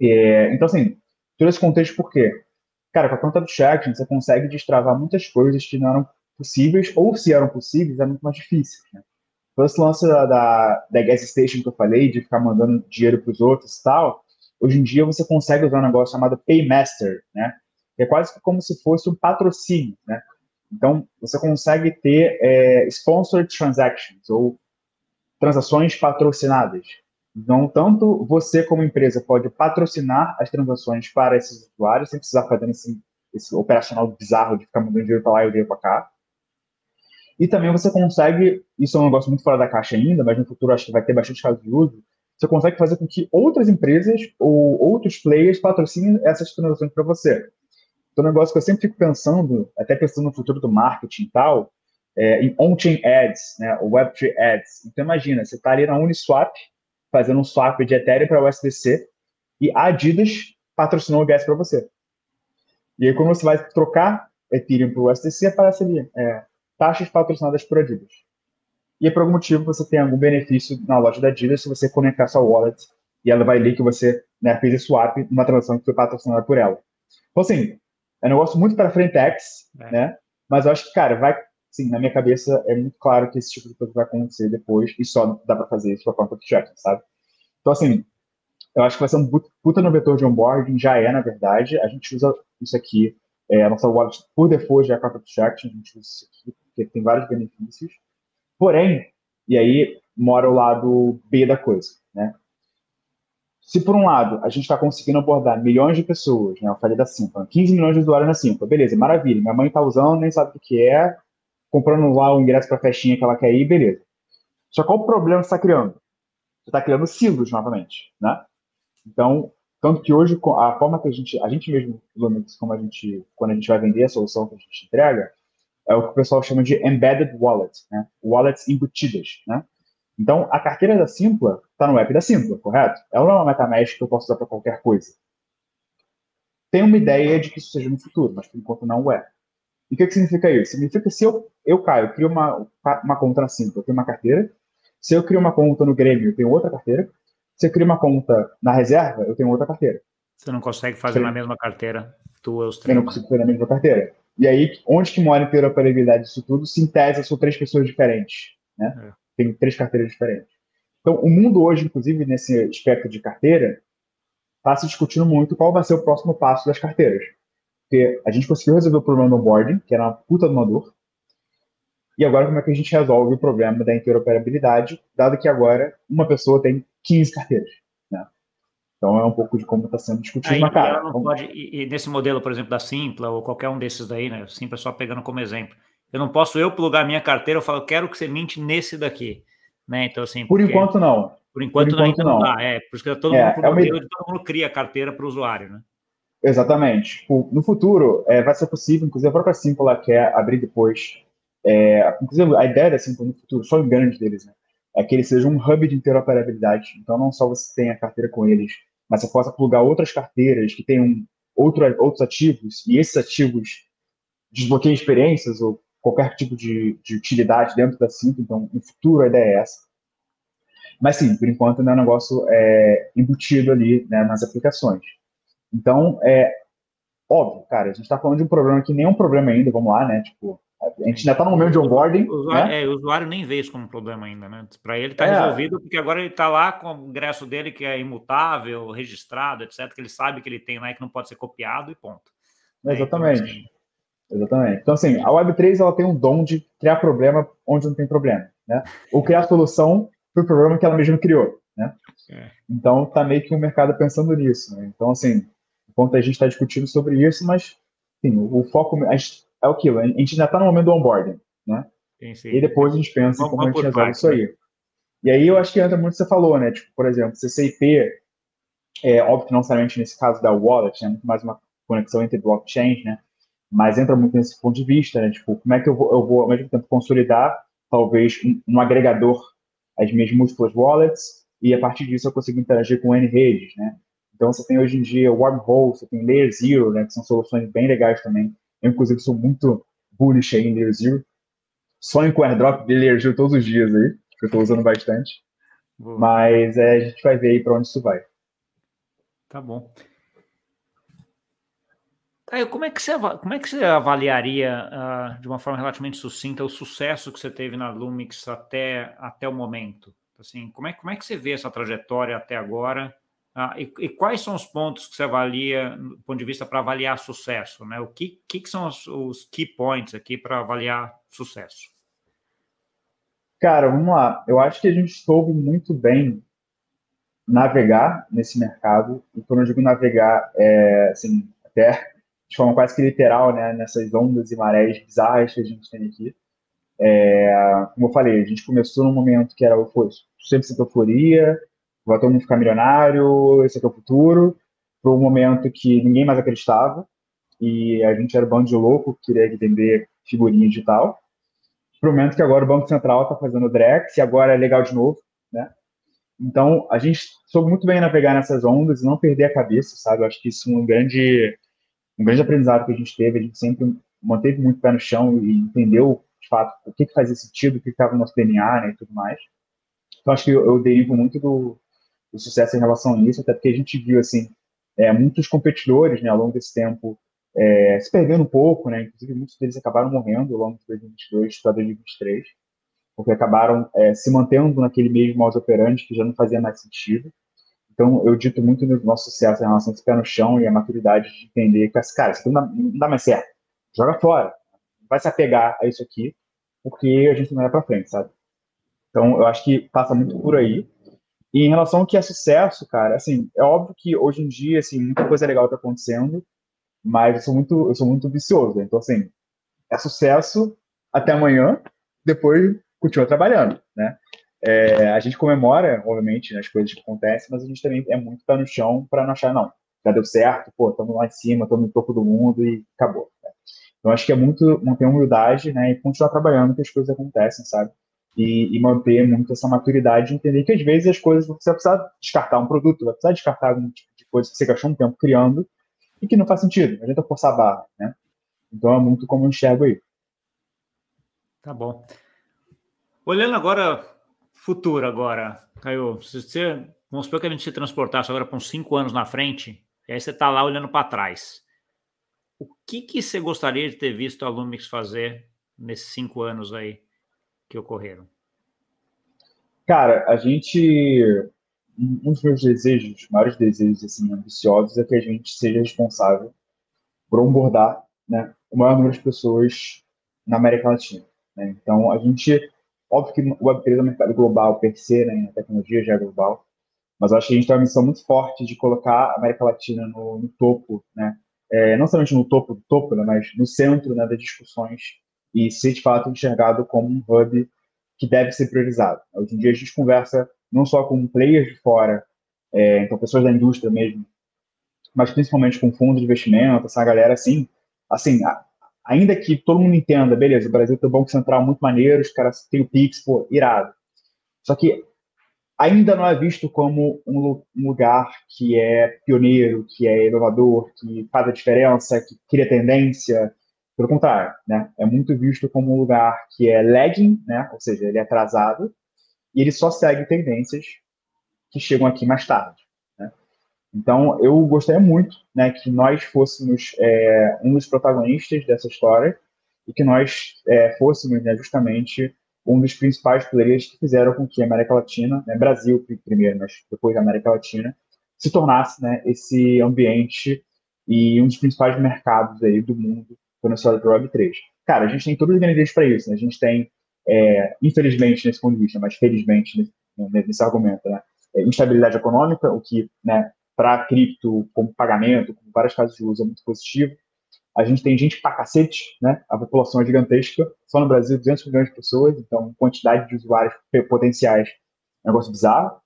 É, então, assim, todo esse contexto por quê? Cara, com a conta do chat, você consegue destravar muitas coisas que não eram possíveis, ou se eram possíveis, é muito mais difícil. Né? Então, esse lance da, da, da gas station que eu falei, de ficar mandando dinheiro para os outros e tal, Hoje em dia você consegue usar um negócio chamado Paymaster, né? É quase como se fosse um patrocínio, né? Então, você consegue ter é, sponsored transactions, ou transações patrocinadas. Então, tanto você como empresa pode patrocinar as transações para esses usuários, sem precisar fazer esse, esse operacional bizarro de ficar mandando dinheiro para lá e dinheiro para cá. E também você consegue, isso é um negócio muito fora da caixa ainda, mas no futuro acho que vai ter bastante caso de uso, você consegue fazer com que outras empresas ou outros players patrocinem essas transações para você. Então, um negócio que eu sempre fico pensando, até pensando no futuro do marketing e tal, é, em on-chain ads, né, Web3 ads. Então, imagina, você está ali na Uniswap, fazendo um swap de Ethereum para USDC, e a Adidas patrocinou o gas para você. E aí, quando você vai trocar Ethereum para o USDC, aparece ali, é, taxas patrocinadas por Adidas e por algum motivo você tem algum benefício na loja da Adidas se você conectar sua wallet e ela vai ler que você né, fez esse swap numa transação que foi patrocinada por ela. Então, assim, é um negócio muito para frente é. né? Mas eu acho que, cara, vai, sim, na minha cabeça é muito claro que esse tipo de coisa vai acontecer depois e só dá para fazer isso com a conta de tracking, sabe? Então, assim, eu acho que vai ser um puta no vetor de onboarding, já é, na verdade. A gente usa isso aqui, é, a nossa wallet por default já é a tracking, a gente usa isso aqui, porque tem vários benefícios. Porém, e aí mora o lado B da coisa, né? se por um lado a gente está conseguindo abordar milhões de pessoas, né, eu falei da Simpla, 15 milhões de usuários na Simpla, beleza, maravilha, minha mãe está usando, nem sabe o que é, comprando lá o ingresso para a festinha que ela quer ir, beleza. Só qual o problema que está criando? Você está criando silos novamente, né? Então, tanto que hoje, a forma que a gente, a gente mesmo, Lumix, como a gente, quando a gente vai vender a solução que a gente entrega, é o que o pessoal chama de embedded wallet, né? Wallets embutidas, né? Então, a carteira da Simpla está no app da Simpla, correto? Ela não é uma MetaMask que eu posso usar para qualquer coisa. Tem uma ideia de que isso seja no futuro, mas por enquanto não é. E o que, que significa isso? Significa que se eu, eu Caio, crio uma, uma conta na Simpla, eu tenho uma carteira. Se eu crio uma conta no Grêmio, eu tenho outra carteira. Se eu crio uma conta na reserva, eu tenho outra carteira. Você não consegue fazer Sim. na mesma carteira duas, três. Eu não consigo fazer na mesma carteira. E aí, onde que mora a interoperabilidade disso tudo? Tese são três pessoas diferentes, né? É tem três carteiras diferentes. Então, o mundo hoje, inclusive, nesse aspecto de carteira, está se discutindo muito qual vai ser o próximo passo das carteiras. Porque a gente conseguiu resolver o problema do onboarding, que era uma puta de uma dor, e agora como é que a gente resolve o problema da interoperabilidade, dado que agora uma pessoa tem 15 carteiras. Né? Então é um pouco de como está sendo discutido na cara. Pode, e, e, nesse modelo, por exemplo, da Simpla, ou qualquer um desses daí, né? Simpla só pegando como exemplo. Eu não posso eu plugar minha carteira, eu falo, eu quero que você minte nesse daqui. Né? Então, assim, por enquanto não. Por enquanto, por enquanto não, não dá. É, por isso que todo, é, mundo, é uma... todo mundo cria a carteira para o usuário, né? Exatamente. Tipo, no futuro, é, vai ser possível, inclusive a própria Simple quer abrir depois. É, inclusive, a ideia da Simple no futuro, só o grande deles, né? É que eles sejam um hub de interoperabilidade. Então, não só você tem a carteira com eles, mas você possa plugar outras carteiras que tenham outro, outros ativos, e esses ativos desbloqueiem experiências ou qualquer tipo de, de utilidade dentro da cinta, então no futuro a ideia é essa. Mas sim, por enquanto ainda é um negócio é, embutido ali né, nas aplicações. Então, é óbvio, cara, a gente está falando de um problema que nem é um problema ainda, vamos lá, né? Tipo, a gente ainda está no momento de onboarding. O usuário, né? é, o usuário nem vê isso como um problema ainda, né? Para ele está é. resolvido, porque agora ele está lá com o ingresso dele que é imutável, registrado, etc., que ele sabe que ele tem lá e que não pode ser copiado e ponto. Exatamente. Então, assim, Exatamente. Então, assim, a Web3 ela tem um dom de criar problema onde não tem problema, né? Ou criar solução para o problema que ela mesma criou, né? É. Então, tá meio que o um mercado pensando nisso, né? Então, assim, enquanto a gente está discutindo sobre isso, mas, sim, o, o foco gente, é o que? A gente ainda está no momento do onboarding, né? Sim, sim. E depois a gente pensa em como a gente resolve isso aí. Né? E aí eu acho que entra muito o que você falou, né? Tipo, por exemplo, CCIP, é óbvio que não somente nesse caso da wallet, é muito mais uma conexão entre blockchains, né? mas entra muito nesse ponto de vista, né? Tipo, como é que eu vou, eu vou ao mesmo tempo consolidar, talvez, um, um agregador às minhas múltiplas wallets, e a partir disso eu consigo interagir com N redes, né? Então você tem hoje em dia Wormhole, você tem Layer Zero, né? Que são soluções bem legais também. Eu, inclusive, sou muito bullish aí em Layer Zero. Sonho com airdrop de Layer Zero todos os dias aí, que eu estou usando bastante. Boa. Mas é, a gente vai ver aí para onde isso vai. Tá bom. Caio, como é que você, como é que você avaliaria, uh, de uma forma relativamente sucinta, o sucesso que você teve na Lumix até, até o momento? Assim, como, é, como é que você vê essa trajetória até agora? Uh, e, e, quais são os pontos que você avalia, do ponto de vista para avaliar sucesso? Né? O que, que, que são os, os key points aqui para avaliar sucesso? Cara, vamos lá. Eu acho que a gente soube muito bem navegar nesse mercado. E quando eu digo navegar, é assim, até de forma quase que literal, né, nessas ondas e marés bizarras que a gente tem aqui. É, como eu falei, a gente começou num momento que era o sempre sempre euforia, vai todo mundo ficar milionário, esse aqui é o futuro, para um momento que ninguém mais acreditava, e a gente era um bando de louco, queria vender figurinha digital, para o momento que agora o Banco Central está fazendo Drex, e agora é legal de novo, né? Então, a gente soube muito bem navegar nessas ondas e não perder a cabeça, sabe? Eu acho que isso é um grande um grande aprendizado que a gente teve, a gente sempre manteve muito pé no chão e entendeu, de fato, o que, que fazia sentido, o que estava no nosso DNA né, e tudo mais. Então, acho que eu, eu derivo muito do, do, sucesso em relação a isso, até porque a gente viu, assim, é, muitos competidores, né, ao longo desse tempo, é, se perdendo um pouco, né, inclusive muitos deles acabaram morrendo ao longo de 2022 para 2023, porque acabaram é, se mantendo naquele mesmo modo operante que já não fazia mais sentido. Então, eu dito muito no nosso sucesso em relação a esse pé no chão e a maturidade de entender que, cara, isso não dá, não dá mais certo. Joga fora. Vai se apegar a isso aqui, porque a gente não vai para frente, sabe? Então, eu acho que passa muito por aí. E em relação ao que é sucesso, cara, assim, é óbvio que hoje em dia, assim, muita coisa legal está acontecendo, mas eu sou muito, eu sou muito vicioso. Então, assim, é sucesso até amanhã, depois continua trabalhando, né? É, a gente comemora, obviamente, né, as coisas que acontecem, mas a gente também é muito pé no chão para não achar, não, já deu certo, pô, estamos lá em cima, estamos no topo do mundo e acabou. Né? Então, acho que é muito manter humildade, né, e continuar trabalhando que as coisas acontecem, sabe? E, e, manter muito essa maturidade de entender que às vezes as coisas você vai precisar descartar um produto, vai precisar descartar algum tipo de coisa que você gastou um tempo criando e que não faz sentido, não adianta forçar a barra, né? Então é muito como eu enxergo aí. Tá bom. Olhando agora, futuro agora, Caio, se você, vamos supor que a gente se transportasse agora para uns cinco anos na frente, e aí você está lá olhando para trás. O que, que você gostaria de ter visto a Lumix fazer nesses cinco anos aí que ocorreram? Cara, a gente. Um dos meus desejos, maiores desejos assim, ambiciosos, é que a gente seja responsável por onboardar né, o maior número de pessoas na América Latina. Né? Então, a gente. Óbvio que o Web3 é um mercado global, per se, né, a tecnologia já é global, mas acho que a gente tem uma missão muito forte de colocar a América Latina no, no topo, né? É, não somente no topo do topo, né, mas no centro né, das discussões e ser de fato enxergado como um hub que deve ser priorizado. Hoje em dia a gente conversa não só com players de fora, é, então pessoas da indústria mesmo, mas principalmente com fundos de investimento, essa galera assim, assim, ainda que todo mundo entenda, beleza, o Brasil tem um banco central muito maneiro, os caras têm o Pix, pô, irado. Só que ainda não é visto como um lugar que é pioneiro, que é inovador, que faz a diferença, que cria tendência, pelo contrário, né? É muito visto como um lugar que é lagging, né? Ou seja, ele é atrasado e ele só segue tendências que chegam aqui mais tarde. Né? Então, eu gostaria muito, né, que nós fôssemos é, um dos protagonistas dessa história e que nós é, fôssemos, né, justamente um dos principais players que fizeram com que a América Latina, né, Brasil primeiro, mas depois a América Latina, se tornasse, né, esse ambiente e um dos principais mercados aí do mundo quando se olha para o Web3. Cara, a gente tem todos os ingredientes para isso. Né? A gente tem, é, infelizmente, nesse ponto de vista, mas felizmente nesse, né, nesse argumento, né? É, instabilidade econômica, o que, né, para cripto, como pagamento, com várias casas de uso, é muito positivo. A gente tem gente pra cacete, né? A população é gigantesca. Só no Brasil, 200 milhões de pessoas, então quantidade de usuários potenciais é um negócio bizarro.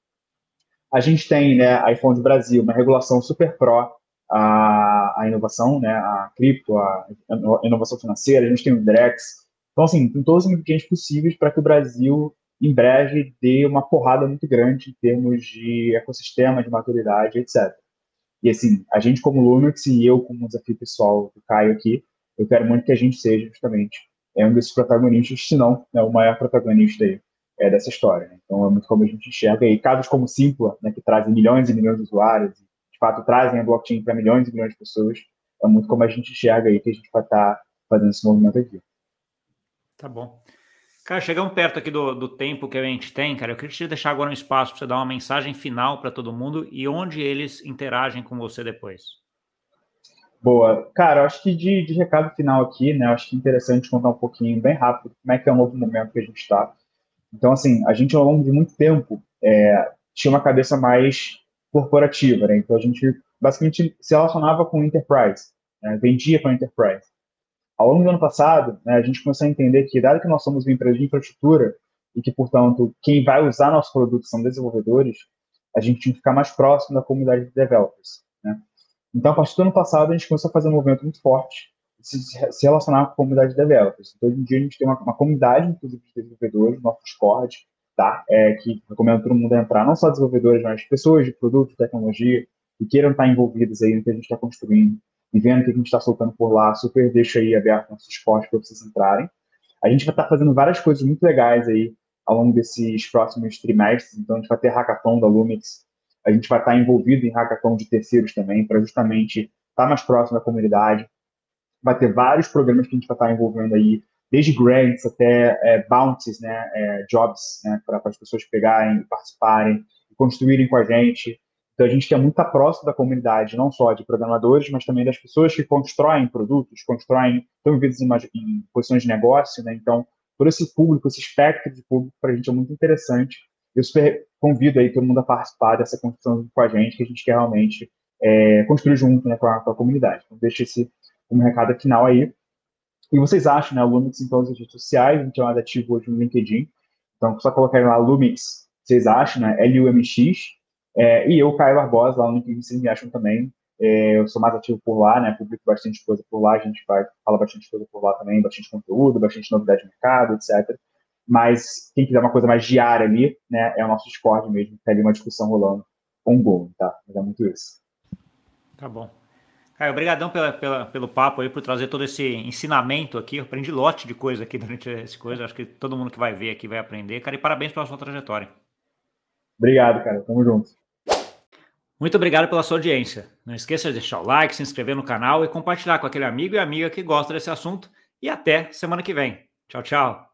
A gente tem, né, iPhone do Brasil, uma regulação super pró a, a inovação, né, a cripto, a, a, inovação financeira, a gente tem o Drex. Então, assim, tem todos os ingredientes possíveis para que o Brasil, em breve, dê uma porrada muito grande em termos de ecossistema, de maturidade, etc. E, assim, a gente como Lumix e eu como desafio pessoal do Caio aqui, eu quero muito que a gente seja, justamente, é um desses protagonistas, se não né, o maior protagonista aí, é, dessa história. Né? Então, é muito como a gente enxerga. E casos como Simpla, né, que trazem milhões e milhões de usuários, de fato trazem a blockchain para milhões e milhões de pessoas, é muito como a gente enxerga aí que a gente vai estar tá fazendo esse movimento aqui. Tá bom. Cara, chegamos perto aqui do, do tempo que a gente tem, cara. Eu queria te deixar agora um espaço para você dar uma mensagem final para todo mundo e onde eles interagem com você depois. Boa. Cara, eu acho que de, de recado final aqui, né? Eu acho que é interessante contar um pouquinho, bem rápido, como é que é o novo momento que a gente está. Então, assim, a gente ao longo de muito tempo é, tinha uma cabeça mais corporativa, né? Então a gente basicamente se relacionava com enterprise, né? vendia para enterprise. Ao longo do ano passado, né, a gente começou a entender que, dado que nós somos uma empresa de infraestrutura e que, portanto, quem vai usar nossos produtos são desenvolvedores, a gente tinha que ficar mais próximo da comunidade de developers. Né? Então, a partir do ano passado, a gente começou a fazer um movimento muito forte de se relacionar com a comunidade de developers. Então, hoje em dia, a gente tem uma, uma comunidade, inclusive, de desenvolvedores, nosso Discord, tá? É, que recomendo todo mundo entrar, não só desenvolvedores, mas pessoas de produto, tecnologia, que queiram estar envolvidas aí no que a gente está construindo e vendo o que a gente está soltando por lá, super deixa aí aberto nosso esporte para vocês entrarem. A gente vai estar tá fazendo várias coisas muito legais aí ao longo desses próximos trimestres, então a gente vai ter hackathon da Lumix, a gente vai estar tá envolvido em hackathon de terceiros também, para justamente estar tá mais próximo da comunidade. Vai ter vários programas que a gente vai estar tá envolvendo aí desde grants até é, bounties, né, é, jobs, né, para as pessoas pegarem, participarem, construírem com a gente. Então a gente quer muito estar próximo da comunidade, não só de programadores, mas também das pessoas que constroem produtos, constroem, estão em, em posições de negócio, né? Então, por esse público, esse espectro de público, para a gente é muito interessante. Eu super convido aí todo mundo a participar dessa construção com a gente, que a gente quer realmente é, construir junto né, com, a, com a comunidade. Então, deixa esse um recado final aí. E vocês acham, né, o Lumix em todas as redes sociais, a gente é mais ativo hoje no LinkedIn. Então, só colocar lá Lumix, vocês acham, né, L-U-M-X. É, e eu, Caio Barbosa, lá no LinkedIn, vocês me acham também. É, eu sou mais ativo por lá, né, publico bastante coisa por lá, a gente vai falar bastante coisa por lá também, bastante conteúdo, bastante novidade de mercado, etc. Mas quem quiser uma coisa mais diária ali, né, é o nosso Discord mesmo, tem ali uma discussão rolando on gol, tá? Mas é muito isso. Tá bom. Caio, obrigadão pela, pela, pelo papo aí, por trazer todo esse ensinamento aqui. Eu aprendi lote de coisa aqui durante esse coisa. Acho que todo mundo que vai ver aqui vai aprender. Cara, e parabéns pela sua trajetória. Obrigado, cara. Tamo junto. Muito obrigado pela sua audiência. Não esqueça de deixar o like, se inscrever no canal e compartilhar com aquele amigo e amiga que gosta desse assunto. E até semana que vem. Tchau, tchau.